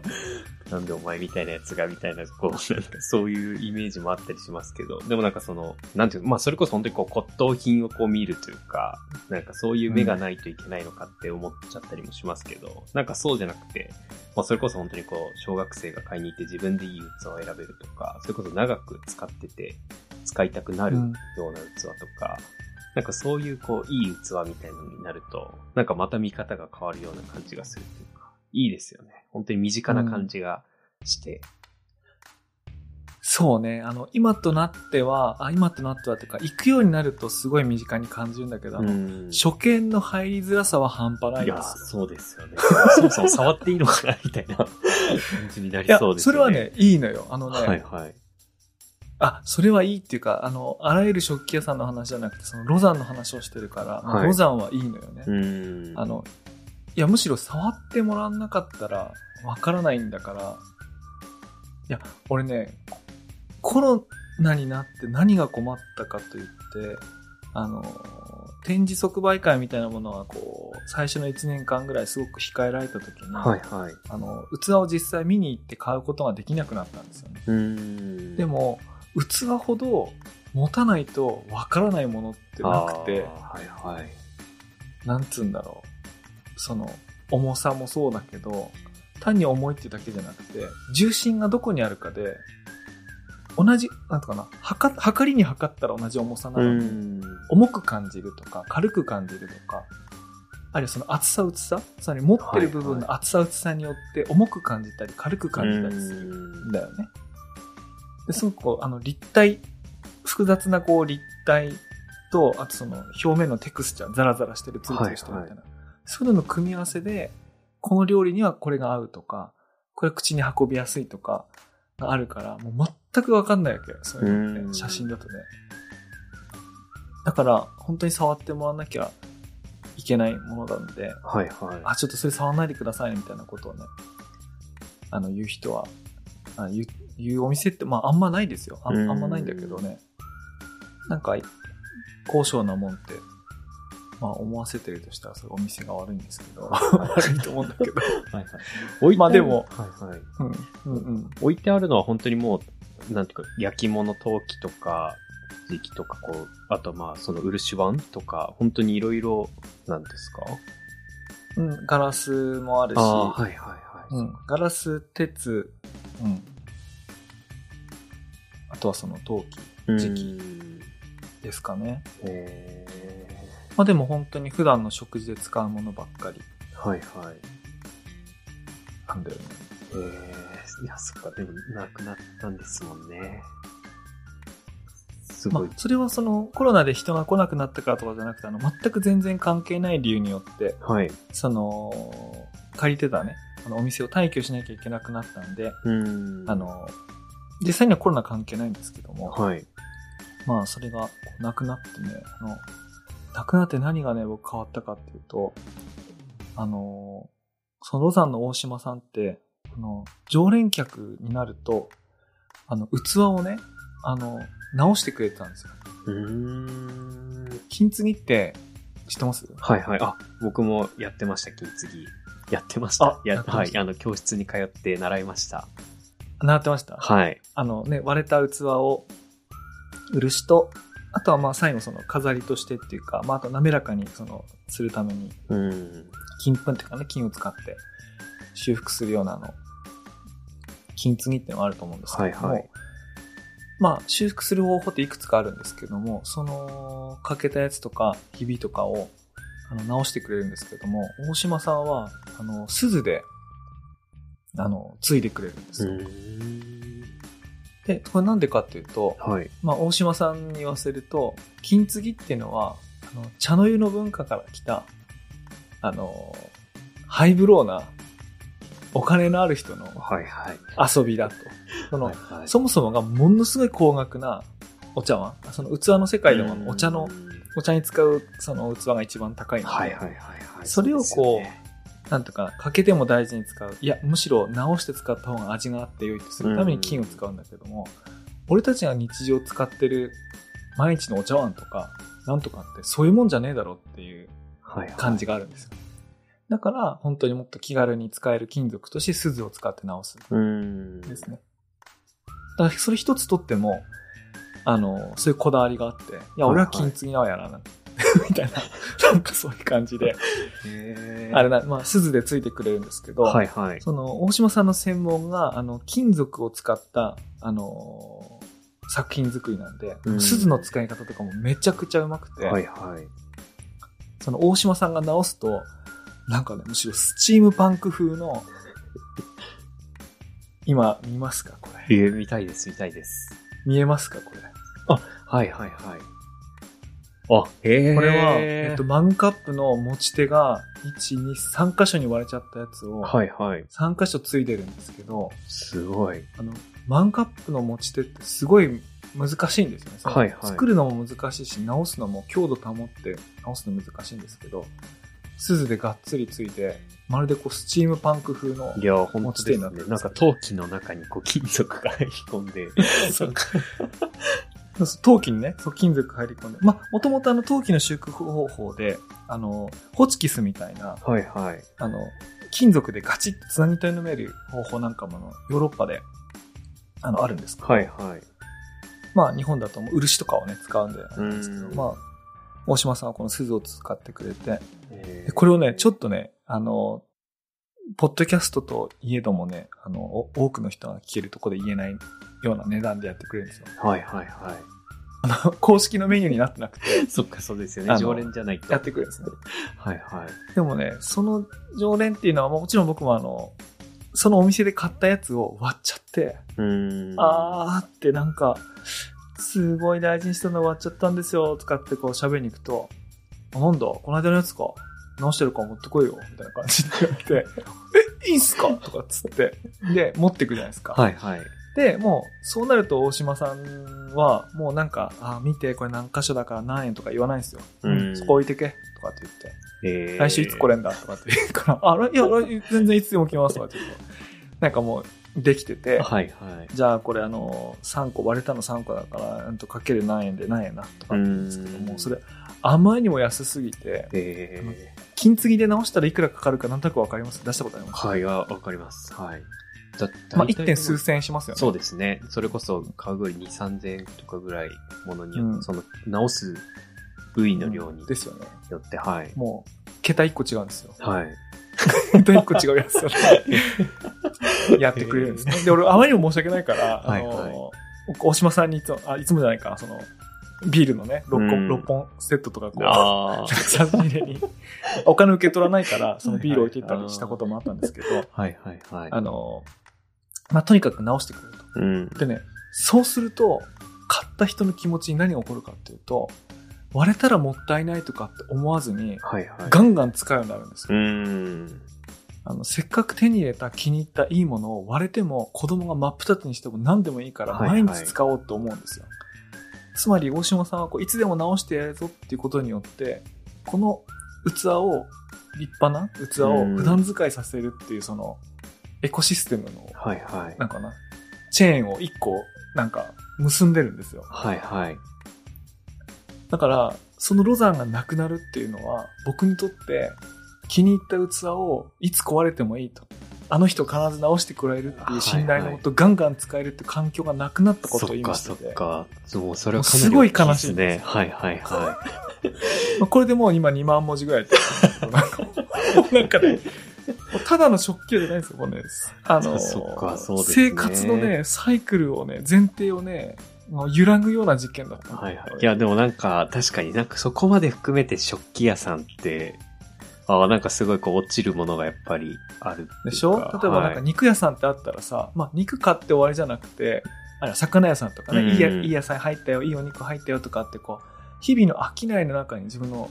なんでお前みたいなやつがみたいな、こう、なんかそういうイメージもあったりしますけど、でもなんかその、なんていうの、まあそれこそ本当にこう骨董品をこう見るというか、なんかそういう目がないといけないのかって思っちゃったりもしますけど、なんかそうじゃなくて、まあそれこそ本当にこう、小学生が買いに行って自分でいい器を選べるとか、それこそ長く使ってて、使いたくなるような器とか、なんかそういうこう、いい器みたいなのになると、なんかまた見方が変わるような感じがするというか、いいですよね。本当に身近な感じがして。そうね。あの、今となっては、あ、今となってはっていうか、行くようになるとすごい身近に感じるんだけど、初見の入りづらさは半端ないいや、ですよ。そうですよね。そもそも触っていいのかなみたいな感じになりいや、そうですよね。それはね、いいのよ。あのね、はいはい。あ、それはいいっていうか、あの、あらゆる食器屋さんの話じゃなくて、そのロザンの話をしてるから、まあはいロザンはいいのよね。うん。あの、いや、むしろ触ってもらわなかったら、わからないんだから、いや、俺ね、コロナになって何が困ったかと言って、あの、展示即売会みたいなものは、こう、最初の1年間ぐらいすごく控えられた時に、はいはい。あの、器を実際見に行って買うことができなくなったんですよね。うん。でも、器ほど持たないとわからないものってなくて、はいはい。なんつうんだろう。その、重さもそうだけど、単に重いってだけじゃなくて、重心がどこにあるかで、同じ、なんとかな、測、測りに測ったら同じ重さなうのに、ん。重く感じるとか、軽く感じるとか、あるいはその厚さ薄さ、つまり持ってる部分の厚さ薄さによって重く感じたり軽く感じたりするんだよね。ですごくこう、あの、立体、複雑なこう立体と、あとその表面のテクスチャー、ザラザラしてる、ツルツルしてるみたいな。そういうのの組み合わせで、この料理にはこれが合うとか、これ口に運びやすいとかがあるから、もう全くわかんないわけよ。そういうのっうんて、写真だとね。だから、本当に触ってもらわなきゃいけないものなんで、はいはい。あ、ちょっとそれ触らないでくださいねみたいなことをね、あの、言う人は、あ言う言うお店って、まあ、あんまないですよ。ああんまないんだけどね。なんか、高尚なもんって、まあ、思わせてるとしたら、それお店が悪いんですけど、悪いと思うんだけど。はいはい。まあでもはいはい。うん、うん、うん。置いてあるのは本当にもう、なんていうか、焼き物陶器とか、時期とか、こう、あとまあ、その漆碗とか、本当にいろいろ、なんですか？うん、ガラスもあるし、はいはいはい。うん、ガラス、鉄、うん。あとはその陶器うん時期ですかね。へまあでも本当に普段の食事で使うものばっかりーはいはい。なんだよね。えー、いや、そっか、でも、なくなったんですもんね。すごい。まあ、それはそのコロナで人が来なくなったからとかじゃなくて、あの、全く全然関係ない理由によって、はい。その、借りてたね、あの、お店を退去しなきゃいけなくなったんで、うん。あ、の、実際にはコロナ関係ないんですけども、はい。まあ、それがなくなってね、あの、なくなって何がね、僕変わったかっていうと、あの、そのロザンの大島さんって、あの、常連客になると、あの、器をね、あの、直してくれてたんですよ。金継ぎって、知ってます？はいはい。あ、僕もやってました、金継ぎ。やってました。あやはい。あの、教室に通って習いました。習ってました？はい。あのね、割れた器を、漆と、あとはまあ最後その飾りとしてっていうか、まああと滑らかにその、するために、うん。金粉っていうかね、金を使って修復するようなあの、金継ぎっていうのがあると思うんですけども、はいはいまあ修復する方法っていくつかあるんですけども、その、欠けたやつとか、ひびとかを、あの、直してくれるんですけども、大島さんは、あの、鈴で、あの、継いでくれるんですよ。ん。で、これなんでかっていうと、はい。まあ、大島さんに言わせると、金継ぎっていうのは、あの、茶の湯の文化から来た、あの、ハイブローな、お金のある人のはいはい。遊びだと。その、はいはいそもそもがものすごい高額なお茶碗、その器の世界でもお茶の、うんお茶に使うその器が一番高いので、はいはいはいはい。それをこうなんとか、かけても大事に使う。いや、むしろ直して使った方が味があって良いとするために金を使うんだけども、俺たちが日常使ってる毎日のお茶碗とか、なんとかってそういうもんじゃねえだろっていうはいはい。感じがあるんですよ。だから、本当にもっと気軽に使える金属として鈴を使って直すうん。んですね。だから、それ一つとっても、あの、そういうこだわりがあって、いや、俺は金継ぎなわやらな、みたいな、なんかそういう感じで、へあれな、まあ、鈴でついてくれるんですけど、はいはい。その、大島さんの専門が、あの、金属を使った、あのー作品作りなんで、うん鈴の使い方とかもめちゃくちゃうまくて、はいはい。その大島さんが直すと、なんかね、むしろスチームパンク風の、今、見ますかこれ。えー、見たいです、見たいです。見えますかこれ。はいはいはい。あ、へえ。これは、えっと、マグカップの持ち手が、1、2、3箇所に割れちゃったやつを、はいはい。3箇所ついてるんですけど、すごい。あの、マンカップの持ち手ってすごい難しいんですよね。はいはい作るのも難しいし、直すのも強度保って直すの難しいんですけど、鈴でがっつりついて、まるでこうスチームパンク風のい、や、本当ですね持ち手になって。ますなんか陶器の中にこう金属が入り込んで。そう陶器にね、そう金属入り込んで。まあ、もともとあの陶器の修復方法で、あの、ホチキスみたいな、はいはい。あの、金属でガチッとつなぎ止める方法なんかもあのヨーロッパで、あの、あるんですけど、はいはい。まあ日本だともう漆とかをね、使うんであんですけど、うんまあ、大島さんはこの鈴を使ってくれて、これをね、ちょっとね、あの、ポッドキャストといえどもね、あの、お多くの人が聞けるところで言えないような値段でやってくれるんですよ。はいはいはあの、公式のメニューになってなくて、い。そっか、そうですよね。常連じゃないと。やってくれるんですね。はいはい。でもね、その常連っていうのは、もちろん僕もあの、そのお店で買ったやつを割っちゃって、うーん。あーってなんか、すごい大事にしたの終わっちゃったんですよ、とかってこう喋りに行くと、あなんだ、この間のやつか。直してるから持ってこいよ、みたいな感じで言われて、え、いいんすか？とかっつって。で、持ってくじゃないですか。はいはい。で、もう、そうなると大島さんは、もうなんか、あ、見て、これ何箇所だから何円とか言わないんですよ。うんそこ置いてけ、とかって言って。えー来週いつ来れんだとかって言うから、あ、いや、来全然いつでも来ますとかって言うと。なんかもう、できてて、はいはい。じゃあこれあの、3個、割れたの3個だから、うんとかける何円で何円なとかって言うんですけども、うんそれ、あまりにも安すぎて、え金継ぎで直したらいくらかかるかなんとなくわかります？出したことあります？ー、はい、わわかります。はい。だまあ、大体 1. 点数千円しますよね。そうですね。それこそ、買うぐらい2、3000円とかぐらいものによって、うんその、直す部位の量にですよね。よって、はい。もう、桁1個違うんですよ。はい。桁1個違うやつをね やってくれるんですね。で、俺、あまりにも申し訳ないから、あはいはいの、大島さんにいつも、あ、いつもじゃないかな、その、ビールのね、6うん本、六本セットとかこう、あ差し 入れに、お金受け取らないから、そのビール置いていったりしたこともあったんですけど、あ。はいはいはい。あの、まあ、とにかく直してくれると。うん。でね、そうすると、買った人の気持ちに何が起こるかっていうと、割れたらもったいないとかって思わずに、はいはい。ガンガン使うようになるんですうよ。ん。あの、せっかく手に入れた気に入ったいいものを割れても子供が真っ二つにしても何でもいいからはいはい毎日使おうと思うんですよ。つまり大島さんはこういつでも直してやるぞっていうことによって、この器を、立派な器を普段使いさせるっていうそのエコシステムの、はいはい。なんかな、チェーンを一個なんか結んでるんですよ。はいはい。だから、そのロザンがなくなるっていうのは、僕にとって気に入った器をいつ壊れてもいいと。あの人必ず直してくれるっていう信頼のもと、ガンガン使えるって環境がなくなったことを言いましたそっか、そっか。そう、それはかなりすごい悲しい大ですね。はいはいは まあこれでもう今2万文字ぐらいやってるなんかなんかね、ただの食器じゃないんですよ、もうね。あの、ね生活のね、サイクルをね、前提をね、揺らぐような事件だった。い。はいはい。いや、でもなんか、確かになんかそこまで含めて食器屋さんって、ああ、なんかすごいこう落ちるものがやっぱりある。でしょ？例えばなんかはい肉屋さんってあったらさ、まあ肉買って終わりじゃなくて、あれ魚屋さんとかね、うんいいやいい野菜入ったよ、いいお肉入ったよとかってこう、日々の商いの中に自分の、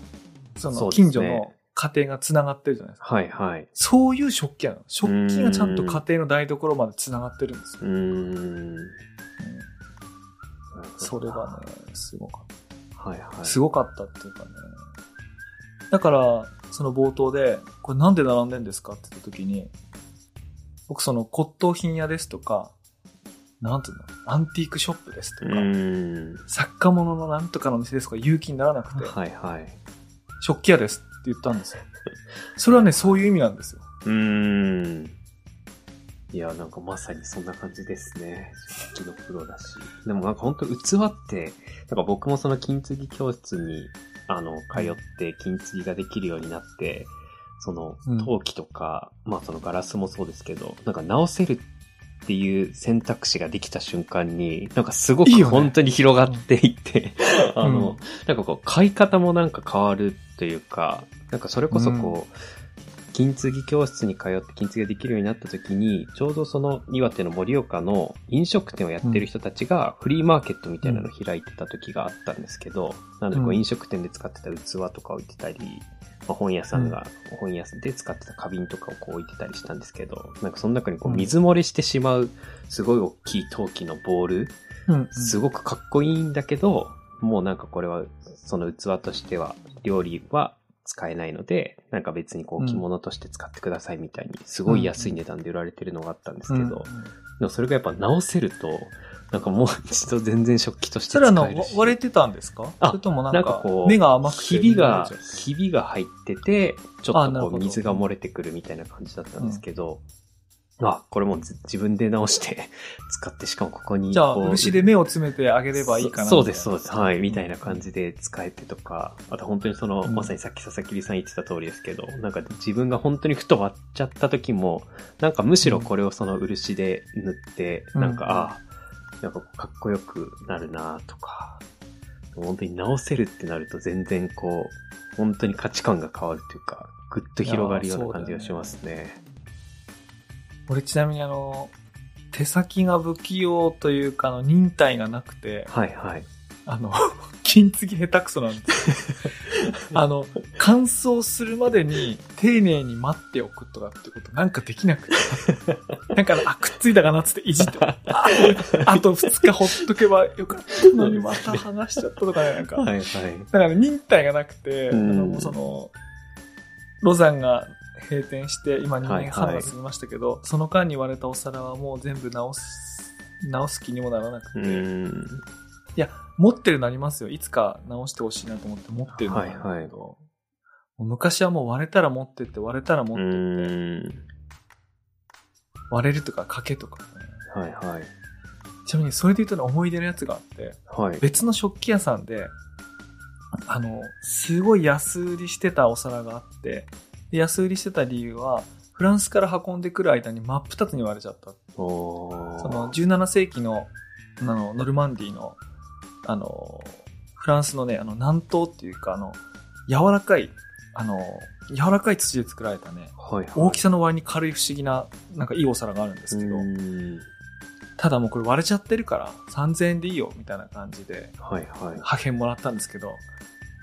その近所の家庭が繋がってるじゃないですか。はいはい。そういう食器屋なの。食器がちゃんと家庭の台所まで繋がってるんですよ。うーん。うんそれがね、すごかっはいはい。た。すごかったっていうかね。だから、その冒頭で、これなんで並んでんですかって言った時に、僕その骨董品屋ですとか、なんていうの、アンティークショップですとうか。作家物のなんとかの店ですとか言う気にならなくて、はいはい。食器屋です言ったんですよ。それはね、そういう意味なんですよ。うーん。いや、なんかまさにそんな感じですね。食器のプロだし。でもなんか本当器って、なんか僕もその金継ぎ教室に、あの、通って金継ぎができるようになって、そのうん、陶器とか、まあそのガラスもそうですけど、なんか直せるっていう選択肢ができた瞬間に、なんかすごく本当に広がっていって、あの、うんなんかこう、買い方もなんか変わるというか、なんかそれこそこう、金継ぎ教室に通って金継ぎができるようになった時に、ちょうどその岩手の盛岡の飲食店をやってる人たちがフリーマーケットみたいなのを開いてた時があったんですけど、なのでこううん。飲食店で使ってた器とか置いてたり、まあ、本屋さんが本屋で使ってた花瓶とかをこう置いてたりしたんですけど、なんかその中にこううん。水漏れしてしまうすごい大きい陶器のボール、うん。すごくかっこいいんだけど、もうなんかこれは、その器としては、料理は使えないので、なんか別にこううん着物として使ってくださいみたいに、すごい安い値段で売られてるのがあったんですけど、うんでもそれがやっぱ直せると、なんかもう一度全然食器として使それはあの、えるし。割れてたんですか？あそれともなんかこ、う目が甘くて。ひびがひびが入ってて、ちょっとこう水が漏れてくるみたいな感じだったんですけど、あ、これも自分で直して 使って、しかもここにじゃあ、漆で目を詰めてあげればいいかなそそうです、そうみです。はい。みたいな感じで使えてとか、あと本当にその、うんまさにさっき佐々木さん言ってた通りですけど、なんか自分が本当にふと割っちゃった時も、なんかむしろこれをその漆で塗って、うんなんか、ああ、なんかかっこよくなるなとか、本当に直せるってなると全然こう、本当に価値観が変わるというか、ぐっと広がるような感じがしますね。俺ちなみにあの、手先が不器用というか、あの、忍耐がなくて、はいはい。あの、金継ぎ下手くそなんですよ。あの、乾燥するまでに丁寧に待っておくとかってことなんかできなくて。なんかあ、くっついたかなっつっていじって、ああと2日ほっとけばよかったのにまた剥がしちゃったとかね、なんか。はいはい。だから忍耐がなくて、うんあのその、ロザンが閉店して、今2年半が過ぎましたけど、その間に割れたお皿はもう全部直す、直す気にもならなくて、ういん。や、持ってるのありますよ。いつか直してほしいなと思って持ってるのがあるけど、はいはい昔はもう割れたら持ってって、割れたら持うってって、ん。割れるとか賭けとかね。はいはい。ちなみにそれで言うとね、思い出のやつがあって、はい。別の食器屋さんで、あの、すごい安売りしてたお皿があって、で安売りしてた理由は、フランスから運んでくる間に真っ二つに割れちゃった。その17世紀の、あの、ノルマンディーの、あの、フランスのね、あの、南東っていうか、あの、柔らかい、あの、柔らかい土で作られたね、はいはい。大きさの割に軽い不思議な、なんかいいお皿があるんですけど、うんただもうこれ割れちゃってるから3000円でいいよ、みたいな感じで、はいはい。破片もらったんですけど、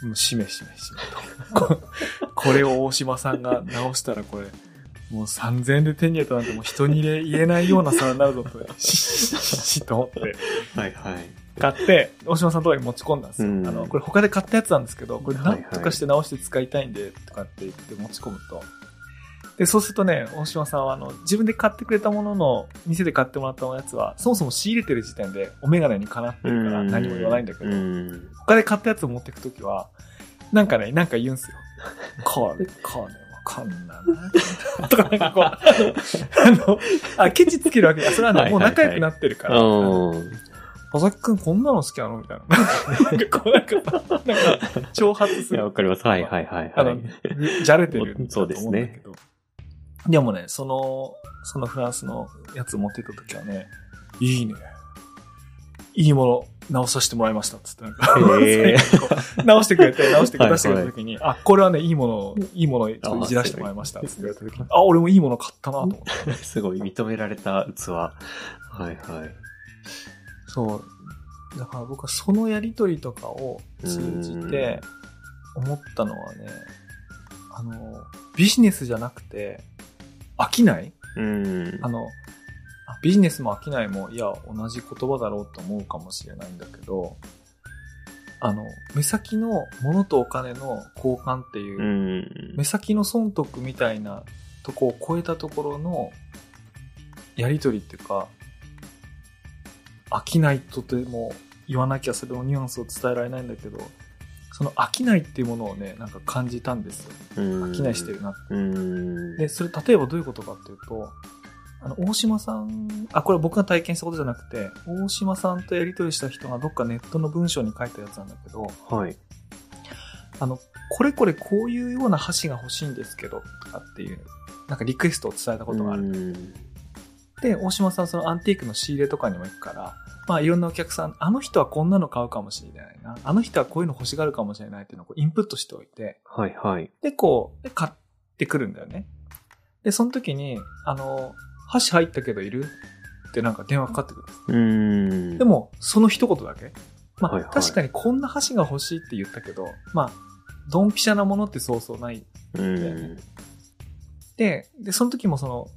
もうしめしめしめと。これを大島さんが直したらこれ、もう3000円で手に入れたなんてもう人に言えないような差になるぞと、ししと思って。はいはい。買って、大島さんのとこに持ち込んだんですよ。うんあの、これ他で買ったやつなんですけど、これはいはいなんとかして直して使いたいんで、とかって言って持ち込むと。で、そうするとね、大島さんは、あの、自分で買ってくれたものの、店で買ってもらったやつは、そもそも仕入れてる時点で、お眼鏡にかなってるから何も言わないんだけど、うん。他で買ったやつを持っていくときは、なんかね、なんか言うんすよ。これ、これ、こんなな。とか、なんかこう、あの、あ、ケチつけるわけだ。それはね、もう仲良くなってるから。うん。佐々木くんこんなの好きなの？みたいな。なんかこう、なんか、なんか、挑発すいや、るわ。かります。はいはいはいあのはい。、じゃれてるそうですね。でもね、その、そのフランスのやつ持ってた時はね、いいね。いいもの直させてもらいましたっつってなんか、直してくれて、直してくれはい出してくれた時に、あ、これはね、いいものを、いいものいじらせてもらいましたっつって言われた時に、あ、俺もいいもの買ったなと思って。すごい認められた器。はいはい。そう。だから僕はそのやりとりとかを通じて思ったのはね、あの、ビジネスじゃなくて、飽きない？うん。あの、あビジネスも飽きないも、いや、同じ言葉だろうと思うかもしれないんだけど、あの、目先の物とお金の交換っていう、うん。目先の損得みたいなとこを超えたところのやりとりっていうか、飽きないとても言わなきゃそれのニュアンスを伝えられないんだけど、その飽きないっていうものをね、なんか感じたんですよ。飽飽きないしてるなって。うん。で、それ例えばどういうことかっていうと、あの、大島さん、あ、これは僕が体験したことじゃなくて、大島さんとやりとりした人がどっかネットの文章に書いたやつなんだけど、はい。あの、これこれこういうような箸が欲しいんですけど、とかっていう、なんかリクエストを伝えたことがある。うんで、大島さんそのアンティークの仕入れとかにも行くから、まあいろんなお客さん、あの人はこんなの買うかもしれないな、あの人はこういうの欲しがるかもしれないっていうのをこうインプットしておいて、はいはい。で、こう、で買ってくるんだよね。で、その時に、あの、箸入ったけどいるってなんか電話かかってくる。うん。で、も、その一言だけ。まあ、はいはい確かにこんな箸が欲しいって言ったけど、まあ、ドンピシャなものってそうそうない。うん。で、で、その時もその、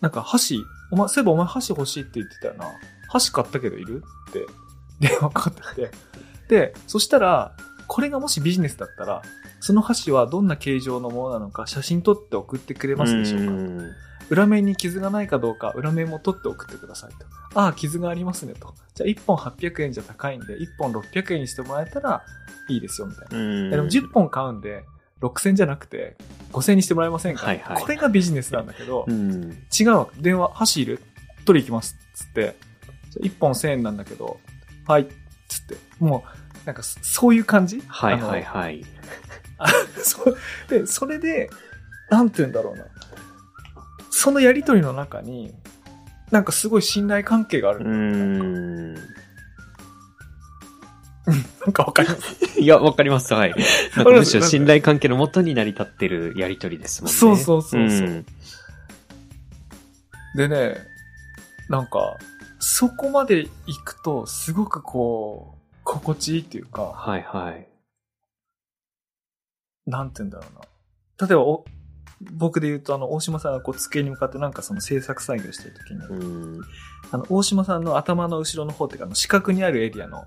なんか箸、お前、そういえばお前箸欲しいって言ってたよな。箸買ったけどいるって電話かかってきて。で、そしたら、これがもしビジネスだったら、その箸はどんな形状のものなのか写真撮って送ってくれますでしょうか、ん裏面に傷がないかどうか、裏面も取って送ってくださいと。ああ、傷がありますねと。じゃあ1本800円じゃ高いんで、1本600円にしてもらえたらいいですよみたいな。うん。でも10本買うんで、6000じゃなくて、5000にしてもらえませんか、はいはいこれがビジネスなんだけど、うん。違うわ。電話、箸いる取り行きます。つって、1本1000円なんだけど、はい。つって、もう、なんかそ、そういう感じ？はいはいはい。あ そうで、それで、なんて言うんだろうな。そのやりとりの中に、なんかすごい信頼関係がある。うん。なんかわかります？いや、わかります。はい。むしろ信頼関係のもとに成り立ってるやりとりですもんね。そうそうそうそううんでね、なんか、そこまで行くと、すごくこう、心地いいっていうか、はいはい。なんて言うんだろうな。例えば、お僕で言うと、あの、大島さんがこう、机に向かってなんかその制作作業してるときに、うん。あの、大島さんの頭の後ろの方っていうか、あの、四角にあるエリアの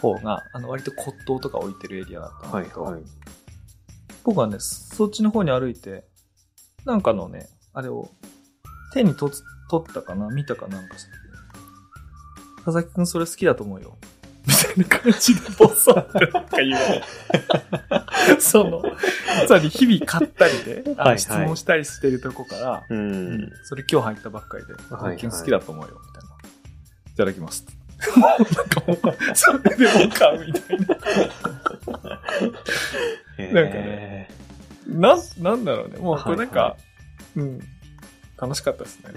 方が、あの、割と骨董とか置いてるエリアだったんだけど、はいはい。僕はね、そっちの方に歩いて、なんかのね、あれを手に取ったかな見たかなんかして。佐々木くんそれ好きだと思うよ。みたいな感じでボソってなんか言われて。その、つまり日々買ったりで、あはいはいの質問したりしてるとこから、う。うんそれ今日入ったばっかりで、はい佐々木くん好きだと思うよ、みたいな。いただきます。なんかもう、それでも買うみたいな。なんかね。なん、なんだろうね。もうこれなんか、はうん。楽しかったですね。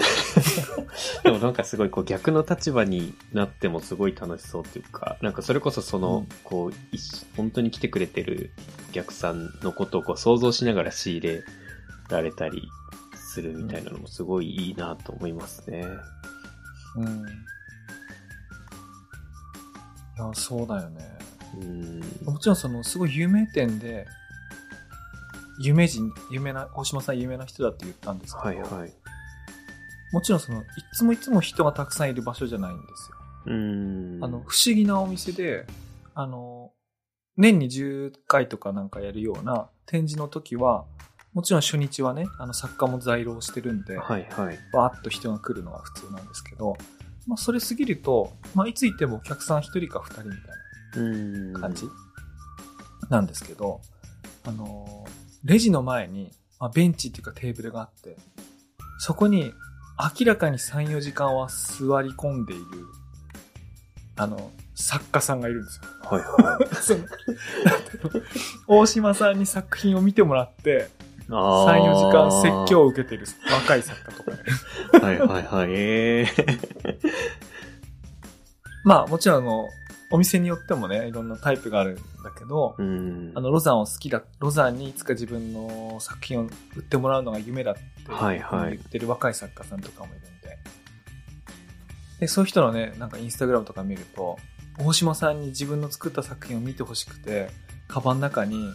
でもなんかすごいこう逆の立場になってもすごい楽しそうっていうか、なんかそれこそその、うんこう、一本当に来てくれてるお客さんのことをこう想像しながら仕入れられたりするみたいなのもすごいいいなと思いますね。うん。いや、そうだよね。うん。もちろんその、すごい有名店で、有名人、有名な、大島さん有名な人だって言ったんですけど、はいはい。もちろんその、いつもいつも人がたくさんいる場所じゃないんですよ。うん。あの、不思議なお店で、あの、年に10回とかなんかやるような展示の時は、もちろん初日はね、あの作家も在廊してるんで、はいはい。バーッと人が来るのが普通なんですけど、まあそれ過ぎると、まあいつ行ってもお客さん1人か2人みたいうん。な感じ。なんですけど、あの、レジの前に、まあ、ベンチっていうかテーブルがあって、そこに明らかに3、4時間は座り込んでいる、あの、作家さんがいるんですよ。はいはい 大島さんに作品を見てもらって、い。3、あ4時間説教を受けてる若い作家とかね。はいはいはい。ええまあもちろんあの、お店によってもね、いろんなタイプがあるんだけど、うん。あの、ロザンを好きだ、ロザンにいつか自分の作品を売ってもらうのが夢だってはいはい言ってる若い作家さんとかもいるんで。で、そういう人のね、なんかインスタグラムとか見ると、大島さんに自分の作った作品を見てほしくて、カバンの中に、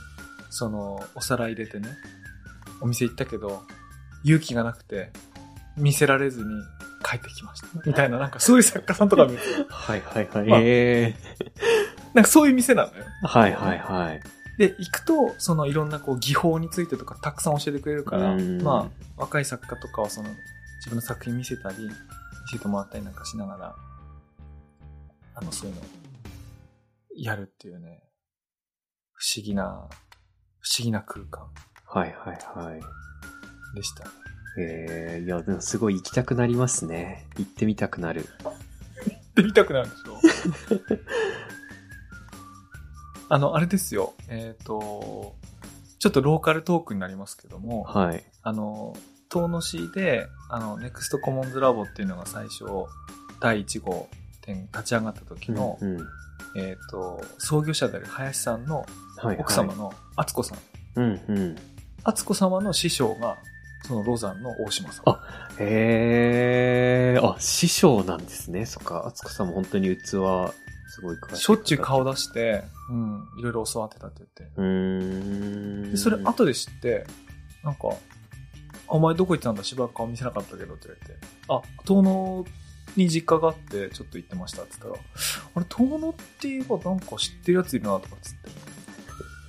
その、お皿入れてね、お店行ったけど、勇気がなくて、見せられずに帰ってきました。みたいな、なんかそういう作家さんとか見ると、はいはいはい。まあええなんかそういう店なのよ。はいはいはい。で、行くと、そのいろんなこう技法についてとかたくさん教えてくれるから、うんまあ、若い作家とかはその自分の作品見せたり、見せてもらったりなんかしながら、あの、そういうのをやるっていうね、不思議な、不思議な空間はいはいはい。でしたね。ええいや、でもすごい行きたくなりますね。行ってみたくなる。行ってみたくなるんでしょ あの、あれですよ。えっ、と、ちょっとローカルトークになりますけども、はい。あの、遠野市で、あの、ネクストコモンズラボっていうのが最初、第1号店立ち上がった時の、うん。えっ、と、創業者である林さんのはいはい。奥様の敦子さん。うんうん。敦子様の師匠が、そのロザンの大島さん。あへえ、あ、師匠なんですね。そっか、敦子さんも本当に器、すごい詳しい。しょっちゅう顔出して、うん、いろいろ教わってたって言って。うーん。で、それ後で知って、なんか、お前どこ行ってたんだしばらく顔見せなかったけどって言われて、あ、遠野に実家があってちょっと行ってましたって言ったら、あれ、遠野って言えばなんか知ってるやついるなとかっつっ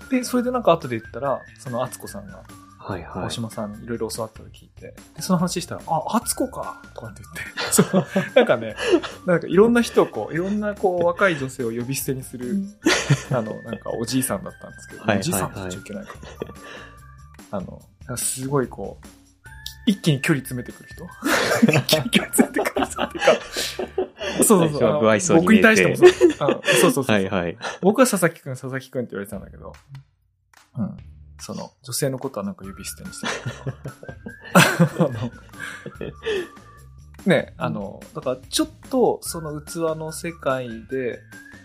て。で、それでなんか後で言ったら、その敦子さんがはいはい。大島さんにいろいろ教わったと聞いて、で、その話したら、あ、敦子かとかって言って、そう、なんかね、なんかいろんな人をこう、いろんなこう、若い女性を呼び捨てにする、あの、なんかおじいさんだったんですけど、はいはいはいおじいさんって言っちゃいけないから。あの、すごいこう、一気に距離詰めてくる人一気に距離詰めてくる人っていうか、そうそうそう僕に対してもそう。そうそうそう。はいはい。僕は佐々木くん、佐々木くんって言われてたんだけど、うん。その、女性のことはなんか指捨てにしてるけど。ね、あの、だからちょっとその器の世界で、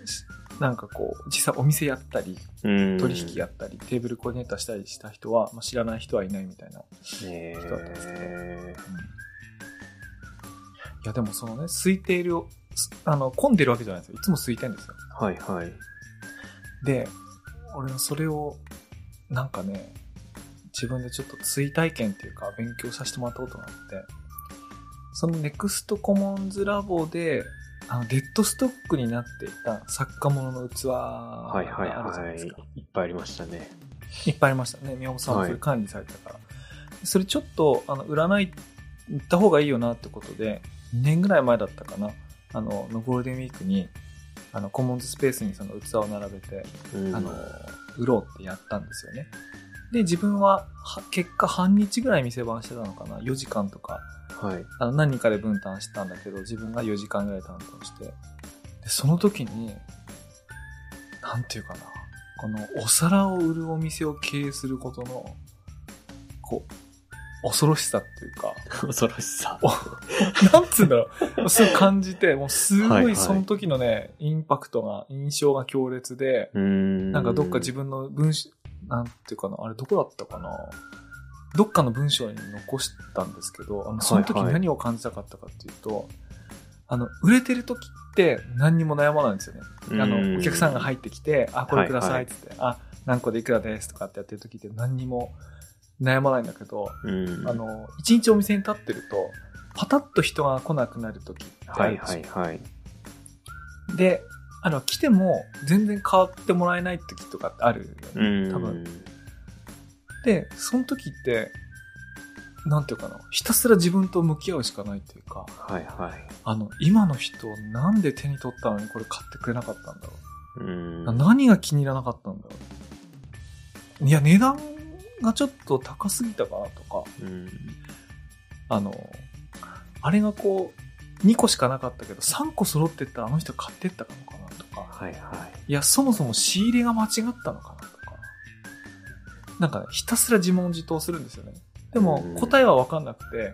しなんかこう、実際お店やったり、うん。取引やったり、テーブルコーディネーターしたりした人は、まあ、知らない人はいないみたいな。え人だったんですけどー、いや、でもそのね、空いている、すあの、混んでるわけじゃないですよ。いつも空いてるんですよ。はいはい。で、俺はそれを、なんかね、自分でちょっと追体験っていうか、勉強させてもらったことがあって、そのネクストコモンズラボで、あの、デッドストックになっていた作家物の器がはいはいあるじゃなはいいですか。。いっぱいありましたね。いっぱいありましたね。宮本さんもそれ管理されてたから。それちょっと、あの、占い行った方がいいよなってことで、2年ぐらい前だったかな。あの、のゴールデンウィークに、あの、コモンズスペースにその器を並べて、うんあの、売ろうってやったんですよね。で、自分は、は結果半日ぐらい店番してたのかな ?4 時間とか。はい。あの、何人かで分担してたんだけど、自分が4時間ぐらい担当して。で、その時に、なんていうかな。この、お皿を売るお店を経営することの、こう、恐ろしさっていうか、恐ろしさ。なんつうんだろう。そう感じて、もうすはいはいごいその時のね、インパクトが、印象が強烈で、ん。なんかどっか自分の文章、なんていうかな、あれどこだったかな。どっかの文章に残したんですけど、あのその時はいはい何を感じたかったかっていうと、あの、売れてる時って何にも悩まないんですよね。あの、お客さんが入ってきて、あ、これくださいって言って、あ、何個でいくらですとかってやってる時って何にも悩まないんだけど、うん。あの、一日お店に立ってると、パタッと人が来なくなる時ってあはいはいはい。で、あの、来ても全然変わってもらえない時とかってあるようね。ん。多分。で、その時って、なんていうかな、ひたすら自分と向き合うしかないっていうか、はいはい。あの、今の人なんで手に取ったのにこれ買ってくれなかったんだろうん。う。何が気に入らなかったんだろう。いや、値段がちょっと高すぎたかなとか、うん。あの、あれがこう、2個しかなかったけど、3個揃ってったらあの人買ってったのかなとか、はいはい。いや、そもそも仕入れが間違ったのかなとか、なんかね、ひたすら自問自答するんですよね。でもうん、答えはわかんなくて、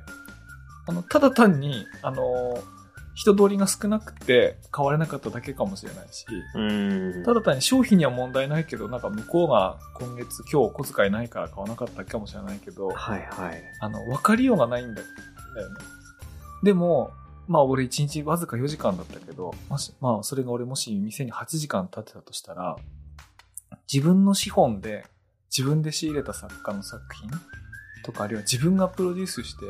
あの、ただ単に、あの、人通りが少なくて買われなかっただけかもしれないし、うん。ただ単に商品には問題ないけど、なんか向こうが今月今日お小遣いないから買わなかったかもしれないけど、はいはい。あの、分かりようがないんだだよね。でも、まあ俺1日わずか4時間だったけど、まあそれが俺もし店に8時間経ってたとしたら、自分の資本で自分で仕入れた作家の作品とか、あるいは自分がプロデュースして、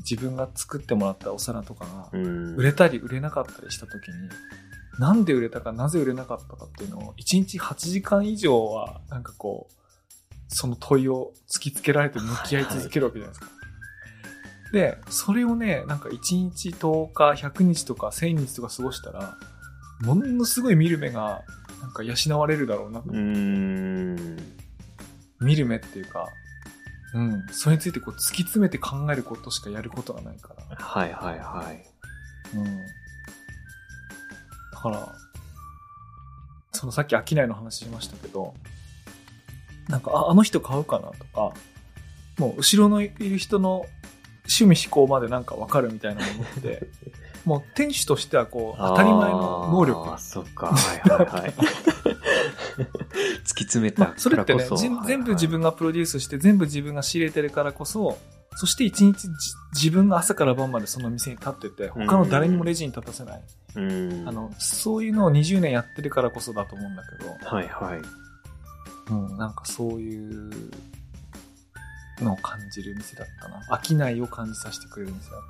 自分が作ってもらったお皿とかがうん。売れたり売れなかったりした時に、なんで売れたか、なぜ売れなかったかっていうのを、1日8時間以上は、なんかこう、その問いを突きつけられて向き合い続けるわけじゃないですか。で、それをね、なんか1日10日、100日とか1000日とか過ごしたら、ものすごい見る目が、なんか養われるだろうな。うん。見る目っていうか、うん。それについてこう突き詰めて考えることしかやることがないから。はいはいはい。うん。だから、そのさっき商いの話しましたけど、なんか、あ、あの人買うかなとか、もう後ろのいる人の趣味思考までなんかわかるみたいなものって、もう店主としてはこう、当たり前の能力あーそっか。はいはいはい。突き詰めたまあ、それってねからこそ全全部自分がプロデュースして全部自分が仕入れてるからこそそして一日じ自分が朝から晩までその店に立ってて他の誰にもレジに立たせない、うん。あのそういうのを20年やってるからこそだと思うんだけど、はいはい。うん、なんかそういうのを感じる店だったな飽きないを感じさせてくれる店だっ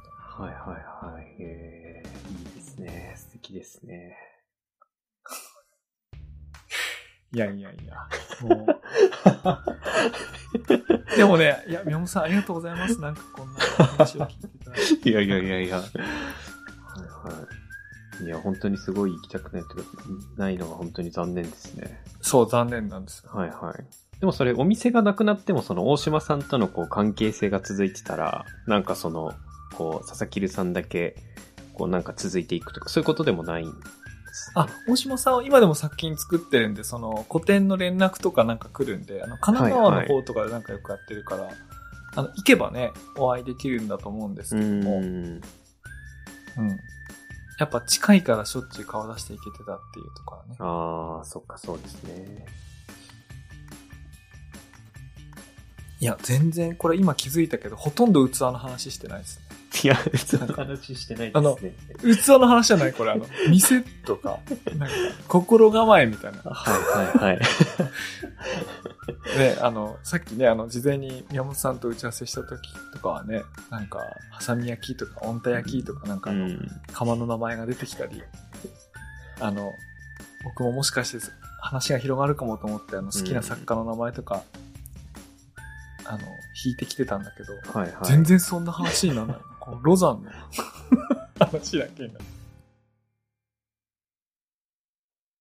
はいはいはい。えー、いいですね。素敵ですね。いやいやいやもうでもねいや宮本さんありがとうございますなんかこんな話を聞いていただいていやいやいやいや。はいはい。いや、本当にすごい行きたくないとか、ないのが本当に残念ですね。そう残念なんですよはいはい。でもそれお店がなくなってもその大島さんとのこう関係性が続いてたら、なんかその、こう、佐々木さんだけ、こうなんか続いていくとか、そういうことでもないん。あ、大島さんは今でも作品作ってるんで、その古典の連絡とかなんか来るんで、あの、神奈川の方とかでなんかよくやってるから、あの、行けばね、お会いできるんだと思うんですうけども、うん。ん。やっぱ近いからしょっちゅう顔出していけてたっていうところはね。ああ、そっか、そうですね。いや、全然これ今気づいたけど、ほとんど器の話してないですね。いや、その話してないあのですね。器の話じゃないこれあの、店とか、なんか、心構えみたいな。はいはいはい。ね、あの、さっきね、あの、事前に宮本さんと打ち合わせした時とかはね、なんか、ハサミ焼きとか、温太焼きとか、なんかあの、うん。釜の名前が出てきたり、あの、僕ももしかして話が広がるかもと思って、あの、好きな作家の名前とか、あの、弾いてきてたんだけど、はいはい。全然そんな話にならないの。このロザンの話だけになる。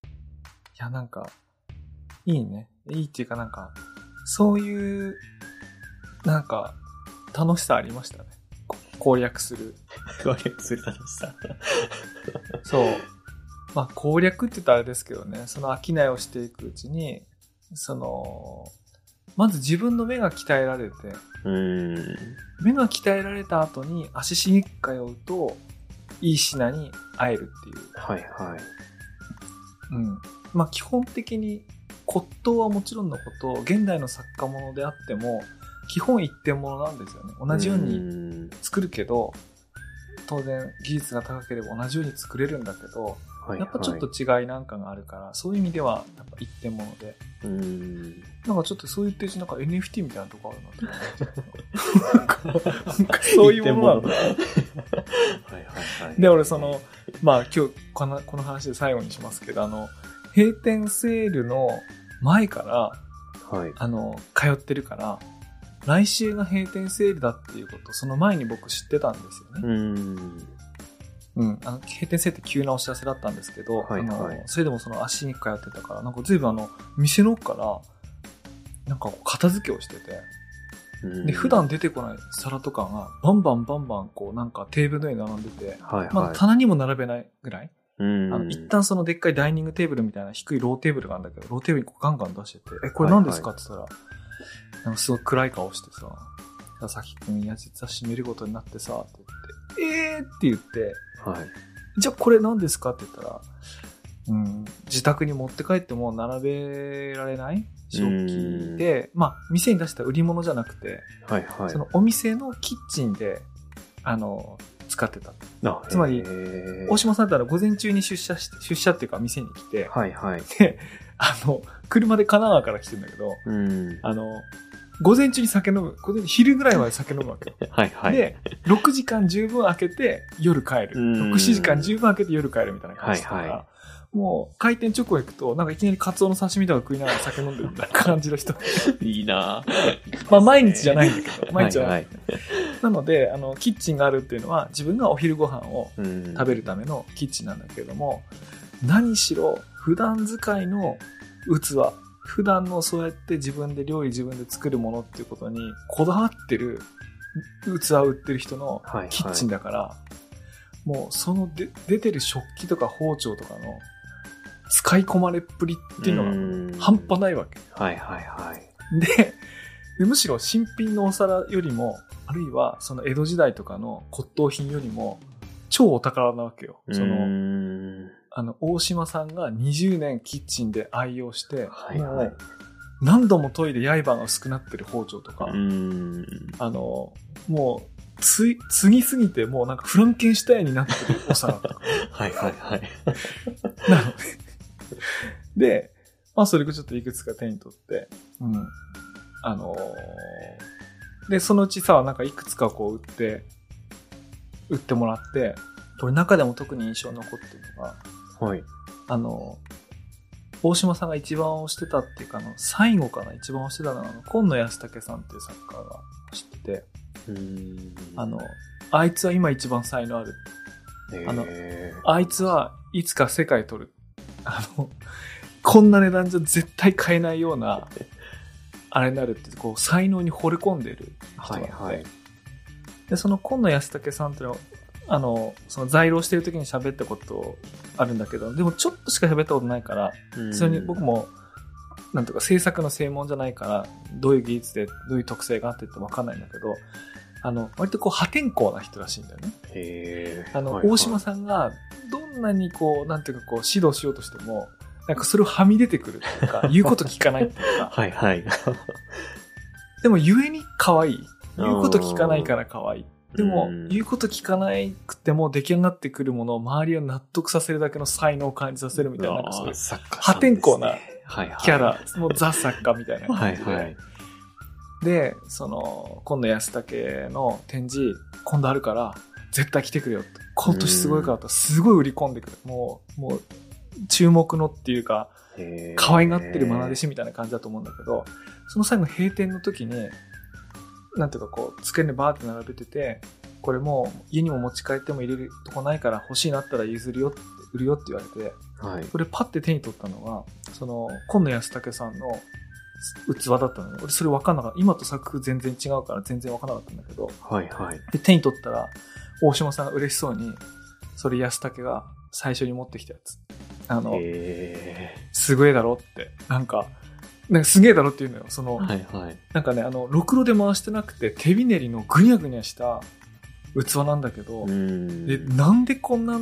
いや、なんか、いいね。いいっていうかなんか、そういう、なんか、楽しさありましたね。こ攻略する。攻略する楽しさ。そう。まあ、攻略って言ったらあれですけどね、その商いをしていくうちに、その、まず自分の目が鍛えられて、うん。目が鍛えられた後に足しげく通うと、いい品に会えるっていう。はいはい。うん。まあ基本的に骨董はもちろんのこと、現代の作家物であっても、基本一点物なんですよね。同じようにに、作るけど、当然技術が高ければ同じように作れるんだけど、はいやっぱちょっと違いなんかがあるから、そういう意味ではやっぱ一点物で。うん。なんかちょっとそう言ってるうちなんか NFT みたいなとこあるなってそういうものなんだ。はいはいはい。で、俺その、まあ今日このこの話で最後にしますけど、あの、閉店セールの前から、はい。あの、通ってるから、来週が閉店セールだっていうこと、その前に僕知ってたんですよね。うん。うん。あの、閉店セールって急なお知らせだったんですけど、はいはい。あの、それでもその足に通ってたから、なんか随分あの、店の奥から、なんか片付けをしてて、うん。で、普段出てこない皿とかが、バンバンバンバン、こう、なんかテーブルの上に並んでて、はいはい。まあ、棚にも並べないぐらい、うん。あの、一旦そのでっかいダイニングテーブルみたいな低いローテーブルがあるんだけど、ローテーブルにこうガンガン出してて、え、これ何ですか？って言ったら、なんかすごい暗い顔してさ、佐々木くん、いや、実は閉めることになってさ、って言って、えーって言って、はい。じゃあこれ何ですかって言ったら、うん、自宅に持って帰っても並べられない食器で、まあ、店に出した売り物じゃなくて、はいはい。そのお店のキッチンで、あの、使ってた。あつまり大島さんだったら午前中に出社して、出社っていうか店に来て、はいはい。で、あの、車で神奈川から来てるんだけど、うん。あの、午前中に酒飲む、午前昼ぐらいまで酒飲むわけよ。はいはい。で、6時間十分空けて夜帰る。うん6、7時間十分空けて夜帰るみたいな感じだから、はいはもう開店直後行くと、なんかいきなりカツオの刺身とか食いながら酒飲んでるみたいな感じの人。いいなまあ毎日じゃないんだけど、毎日じゃない。はいなので、あの、キッチンがあるっていうのは自分がお昼ご飯をうん食べるためのキッチンなんだけれども、何しろ普段使いの器、普段のそうやって自分で料理自分で作るものっていうことにこだわってる器を売ってる人のはいはいキッチンだから、もうそので出てる食器とか包丁とかの使い込まれっぷりっていうのんが半端ないわけ。はいはいはい。で、でむしろ新品のお皿よりも、あるいはその江戸時代とかの骨董品よりも、超お宝なわけよ。その、の、あの、大島さんが20年キッチンで愛用して、はいはい何度も研いで刃が薄くなってる包丁とか、うん。あの、もう、つい、継ぎすぎてもうなんかフランケンシュタインになってるお皿とか。はいはいはい。なので。で、まあそれをちょっといくつか手に取って、うん。あのーで、そのうちさ、なんかいくつかこう売って、売ってもらって、これ中でも特に印象に残ってるのが、はい。あの、大島さんが一番推してたっていうか、あの、最後かな、一番推してたのは、あの、今野安武さんっていう作家が知ってて、うんあの、あいつは今一番才能ある。あのへあいつはいつか世界取る。あの、こんな値段じゃ絶対買えないような、あれになるって、こう、才能に惚れ込んでるー人があって、はいはい。で、その今野安武さんっていうのは、あの、その在労してる時に喋ったことあるんだけど、でもちょっとしか喋ったことないから、それに僕も、なんとか制作の専門じゃないから、どういう技術で、どういう特性があってってわかんないんだけど、あの、割とこう破天荒な人らしいんだよね。へーあの、はいはい大島さんが、どんなにこう、なんていうかこう、指導しようとしても、なんかそれをはみ出てくるっていうか、言うこと聞かないっていうか、はいはい。でもゆえに可愛い。言うこと聞かないから可愛い。でもう、ん言うこと聞かなくても出来上がってくるものを周りを納得させるだけの才能を感じさせるみたいな、そういう破天荒なはいはい。キャラ、もうザ作家みたいなはい感じで。はい。で、その、今度安武の展示、今度あるから、絶対来てくれよって。今年すごいからと、すごい売り込んでくる。もう、もう、注目のっていうか、可愛がってる愛弟子みたいな感じだと思うんだけど、その最後閉店の時に、なんていうかこう、机にバーって並べてて、これもう家にも持ち帰っても入れるとこないから欲しいなったら譲るよって、売るよって言われて、はい。これパッて手に取ったのが、その、今野安武さんの器だったのよ。俺それ分かんなかった。今と作風全然違うから全然分かんなかったんだけど、はいはい。で、手に取ったら、大島さんが嬉しそうに、それ安武が最初に持ってきたやつ。あの、へすごいだろって。なんか、なんかすげえだろって言うのよ。その、ーはいはい。なんかね、あの、ろくろで回してなくて手びねりのぐにゃぐにゃした器なんだけど、うんで、なんでこんな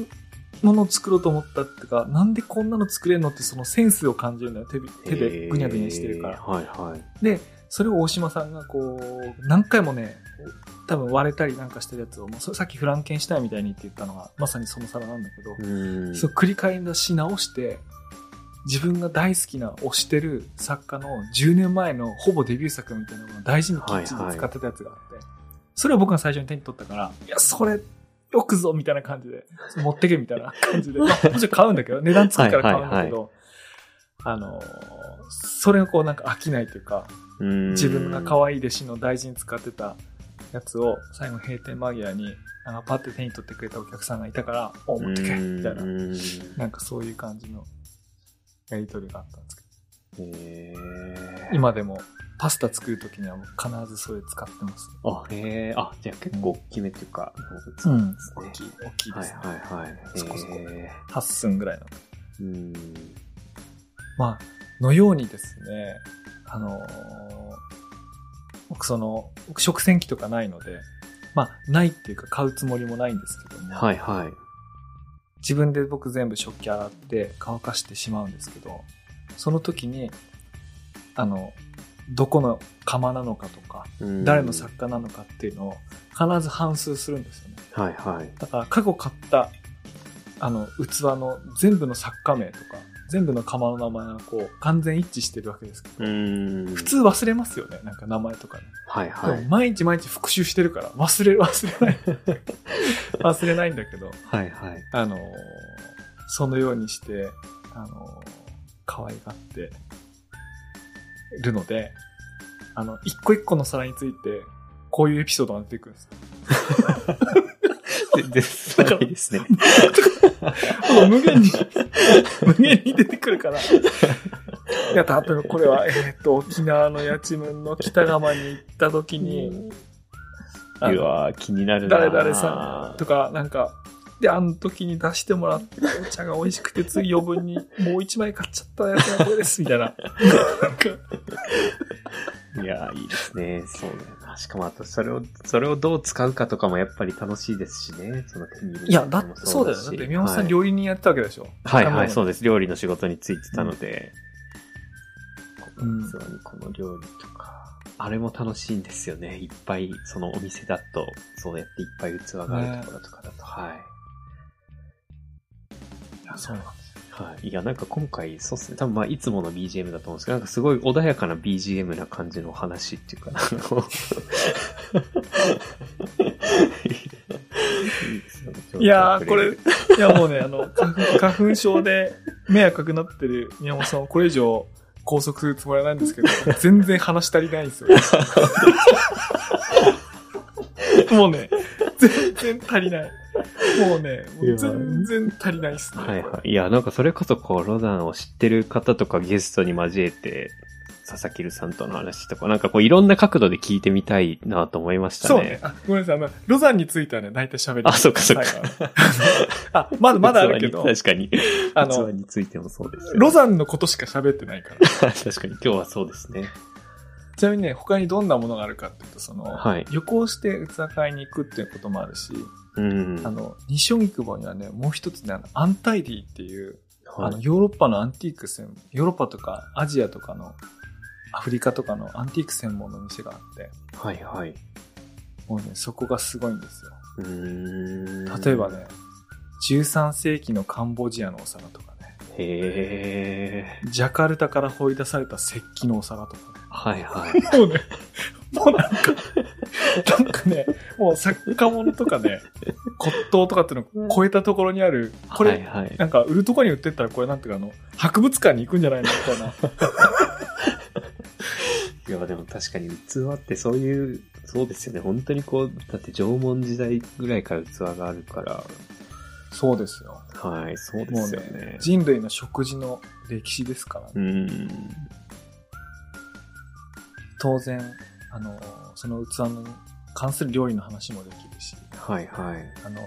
ものを作ろうと思ったってか、なんでこんなの作れるのってそのセンスを感じるんだよ。手び手でぐにゃぐにゃしてるから。はいはい。で、それを大島さんがこう、何回もね、多分割れたりなんかしてるやつを、もうそさっきフランケンシュタインみたいにって言ったのが、まさにその皿なんだけど、うんそう繰り返し直して、自分が大好きな推してる作家の10年前のほぼデビュー作みたいなものを大事にキッチンで使ってたやつがあって、それを僕が最初に手に取ったから、いや、それ、よくぞみたいな感じで、持ってけみたいな 感じで、まあもちろん買うんだけど、値段つくから買うんだけど、あのーそれがこうなんか飽きないというか、うん。自分が可愛い弟子の大事に使ってたやつを最後閉店間際にあのパッて手に取ってくれたお客さんがいたから、お、持ってけみたいな。う、ん。なんかそういう感じのやりとりがあったんですけへえ。今でもパスタ作るときには必ずそれ使ってます。あ、へえ。あ、じゃあ結構大きめっていうか、うんですね。大きい、大きいではいすね。はいはい。そこそこへ8寸ぐらいの。ーうん。まあ、のようにですね、あのー僕その、僕食洗機とかないので、まあ、ないっていうか買うつもりもないんですけども、はいはい。自分で僕全部食器洗って乾かしてしまうんですけど、その時に、あの、どこの釜なのかとか、うん誰の作家なのかっていうのを必ず反数するんですよね。はいはい。だから過去買った、あの、器の全部の作家名とか、全部の釜の名前がこう、完全一致してるわけですけど、うん。普通忘れますよね、なんか名前とかね。はいはいでも。毎日毎日復習してるから、忘れる、忘れない。忘れないんだけど、はいはい。あのーそのようにして、あのー可愛がってるので、あの、一個一個の皿について、こういうエピソードが出てくるんですよ。全然すごいですね。無限に、無限に出てくるから。いや、例えばこれは、えっ、と、沖縄の八千文の北釜に行った時に、うわー気になるな誰々さんとか、なんか、で、あの時に出してもらって、お茶が美味しくて、次余分にもう一枚買っちゃったやつがこれです、みたいな。いやーいいですね。そうだよな。しかもあと、それを、それをどう使うかとかもやっぱり楽しいですしね。その手に入れるいや、だのもそうだよ。だしって、宮本さんはい料理人やってたわけでしょ。はいはい、そうでです。料理の仕事についてたので、こうんの器にこの料理とか、あれも楽しいんですよね。いっぱい、そのお店だと、そうやっていっぱい器があるところとかだと、はい。や、そうなんですよ。はい。いや、なんか今回、そうっすね。多分まあ、いつもの BGM だと思うんですけど、なんかすごい穏やかな BGM な感じの話っていうか、いやー、これ、いやもうね、あの、花粉花粉症で目赤くなってる宮本さんをこれ以上拘束するつもりはないんですけど、全然話足りないんですよ。もうね、全然足りない。もうね、もう全然足りないっすね。はいはい。いや、なんかそれこそこう、ロダンを知ってる方とかゲストに交えて、佐々木るさんとの話とか、なんかこう、いろんな角度で聞いてみたいなと思いましたね。そうね。あ、ごめんなさい。あの、ロザンについてはね、大体喋る。あそっかそっかあ、まだまだあるけど、確かに。あの器についてもそうですよ、ロザンのことしか喋ってないから。確かに今日はそうですね。ちなみにね、他にどんなものがあるかっていうと、その、はい旅行して器買いに行くっていうこともあるし、うん。あの、西荻窪にはね、もう一つね、あの、アンタイディっていう、あの、はい、ヨーロッパのアンティーク専ヨーロッパとかアジアとかの、アフリカとかのアンティーク専門の店があって、はいはい。もうね、そこがすごいんですよ。例えば。ね、13世紀のカンボジアのお皿とかね、へえ。ジャカルタから掘り出された石器のお皿とかね。はいはい。もうね、もうなんか、なんかね、もう作家物とかね、骨董とかっていうのを超えたところにある、これ、はいはい。なんか売るとこに売ってったらこれなんていうかあの、博物館に行くんじゃないの？みたいな。いや、でも確かに器ってそういう、そうですよね。本当にこう、だって縄文時代ぐらいから器があるから、そうですよ。はい、そうですよねね。、人類の食事の歴史ですからね。うーん。当然、あの、その器の関する料理の話もできるし、はいはい。あの、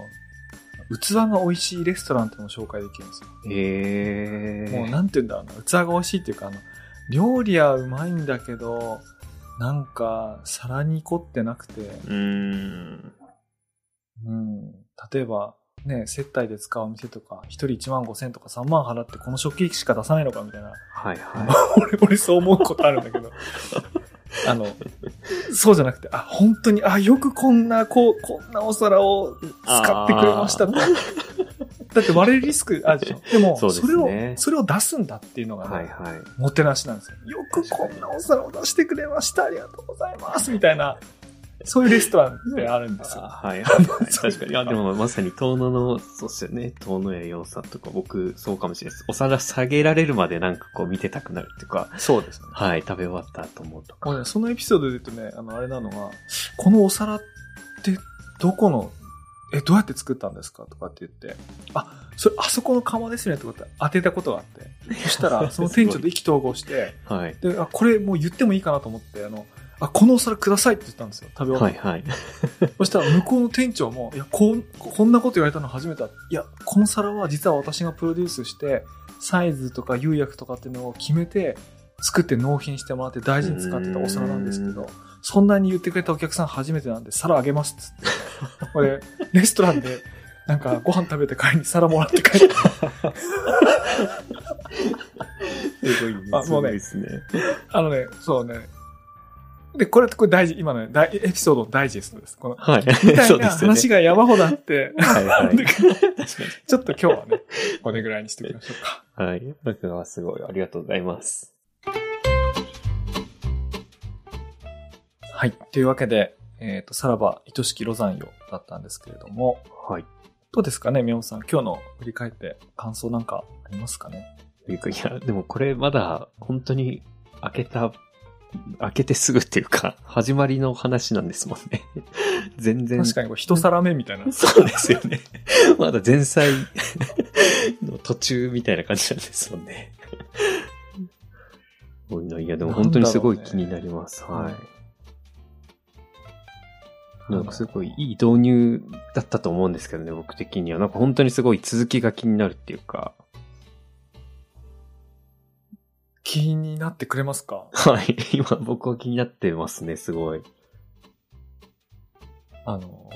器が美味しいレストランっても紹介できるんですよ。へえ。もうなんて言うんだろうな、器が美味しいっていうか、あの、料理はうまいんだけど、なんか、皿に凝ってなくて、うーん。うん、例えば、ね、接待で使うお店とか、一人1万5千とか3万払ってこの食器しか出さないのかみたいな。はいは 俺、俺そう思うことあるんだけど。あの、そうじゃなくて、あ、本当に、あ、よくこんな、こう、こんなお皿を使ってくれましたとか。だって割れるリスクあるでしょ。でも、それをそれを出すんだっていうのい。がね、はいはい。もてなしなんですよ。よくこんなお皿を出してくれました。ありがとうございます。みたいな、そういうレストランってあるんですよ。あはいはい 確かに。あ、でもまさに遠野の、そうっすよね。遠野屋洋さんとか、僕、そうかもしれないです。お皿下げられるまでなんかこう見てたくなるっていうか、そうですね。はい、食べ終わったと思うとか。もうね、そのエピソードで言うとね、あの、あれなのが、このお皿ってどこのえ、どうやって作ったんですかとかって言って、あ、それ、あそこの釜ですねとかって当てたことがあって、そしたら、その店長と意気投合して、はい。で、あ、これもう言ってもいいかなと思って、あの、あ、このお皿くださいって言ったんですよ、食べ終わって。はいはい。そしたら向こうの店長も、いや、こん、こんなこと言われたの初めてだ。いや、この皿は実は私がプロデュースして、サイズとか釉薬とかっていうのを決めて、作って納品してもらって大事に使ってたお皿なんですけど、そんなに言ってくれたお客さん初めてなんで皿あげますっつって。これ、レストランで、なんかご飯食べて帰りに皿もらって帰って。すごいね。あもうねすごいですね。あのね、そうね。で、これ、これ大事、今のね、大エピソードのダイジェストです。この、はい。みたそいうな。話が山ほどあって、はいはい。でちょっと今日はね、これぐらいにしておきましょうか。はい。僕はすごい、ありがとうございます。はい。というわけで、えっ、と、さらば、愛しきロザンよだったんですけれども、はい。どうですかね、宮本さん。今日の振り返って感想なんかありますかね？というか、いや、でもこれまだ、本当に、開けた、開けてすぐっていうか、始まりの話なんですもんね。全然。確かにこれ一皿目みたいな。そうですよね。まだ前菜の途中みたいな感じなんですもんね。すごいな。いや、でも本当にすごい気になります。ねはい。なんかすごいいい導入だったと思うんですけどね、僕的には。なんか本当にすごい続きが気になるっていうか。気になってくれますか？はい。今僕は気になってますね、すごい。あの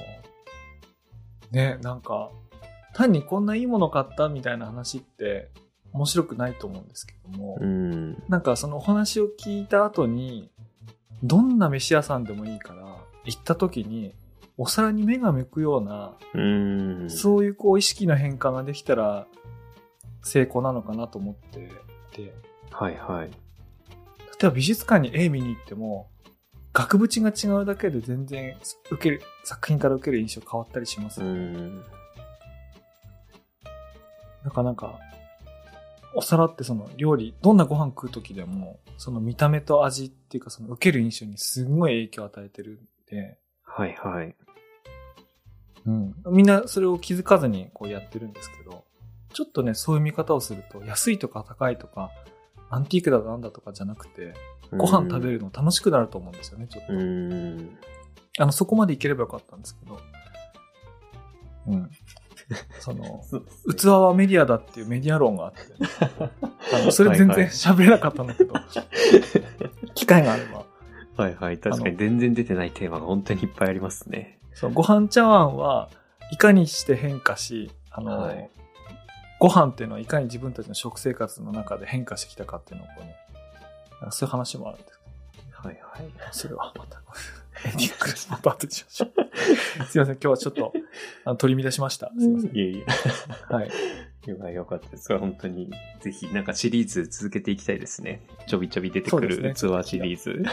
ーね、なんか、単にこんないいもの買ったみたいな話って面白くないと思うんですけども、うん。なんかそのお話を聞いた後に、どんな飯屋さんでもいいから、行った時に、お皿に目が向くような、うん。そういうこう意識の変化ができたら、成功なのかなと思ってて、はいはい。例えば美術館に絵見に行っても、額縁が違うだけで全然受ける、作品から受ける印象変わったりしますうよね。ん。なかなか、お皿ってその料理、どんなご飯食う時でも、その見た目と味っていうかその受ける印象にすごい影響を与えてるんで、はいはい。うん。みんなそれを気づかずにこうやってるんですけど、ちょっとね、そういう見方をすると、安いとか高いとか、アンティークだなんだとかじゃなくて、ご飯食べるの楽しくなると思うんですよね、ちょっと。うん。あの、そこまでいければよかったんですけど。うん。その、器はメディアだっていうメディア論があって、あのそれ全然はいはい喋れなかったんだけど、機会があれば。はいはい。確かに全然出てないテーマが本当にいっぱいありますね。そのご飯茶碗はいかにして変化し、あの、はいご飯っていうのはいかに自分たちの食生活の中で変化してきたかっていうのをこうね、そういう話もあるんですけはいはい。ど、それはまた、エンディングです。また後にしましょう。すいません、今日はちょっとあの取り乱しました。すいません。いえいえ。はい。よかよかったです。本当に、ぜひ、なんかシリーズ続けていきたいですね。ちょびちょび出てくるですね器シリーズ。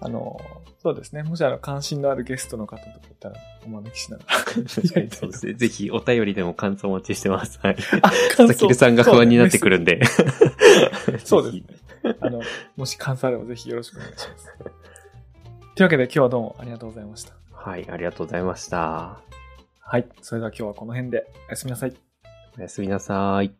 あの、そうですね。もしあの、関心のあるゲストの方とかいたら、お招きしながら。そうですね。ぜひ、お便りでも感想お待ちしてます。はい。あ、佐々木さんが不安になってくるんで。そうですね。あの、もし感想あればぜひよろしくお願いします。というわけで今日はどうもありがとうございました。はい、ありがとうございました。はい。それでは今日はこの辺でおやすみなさい。おやすみなさい。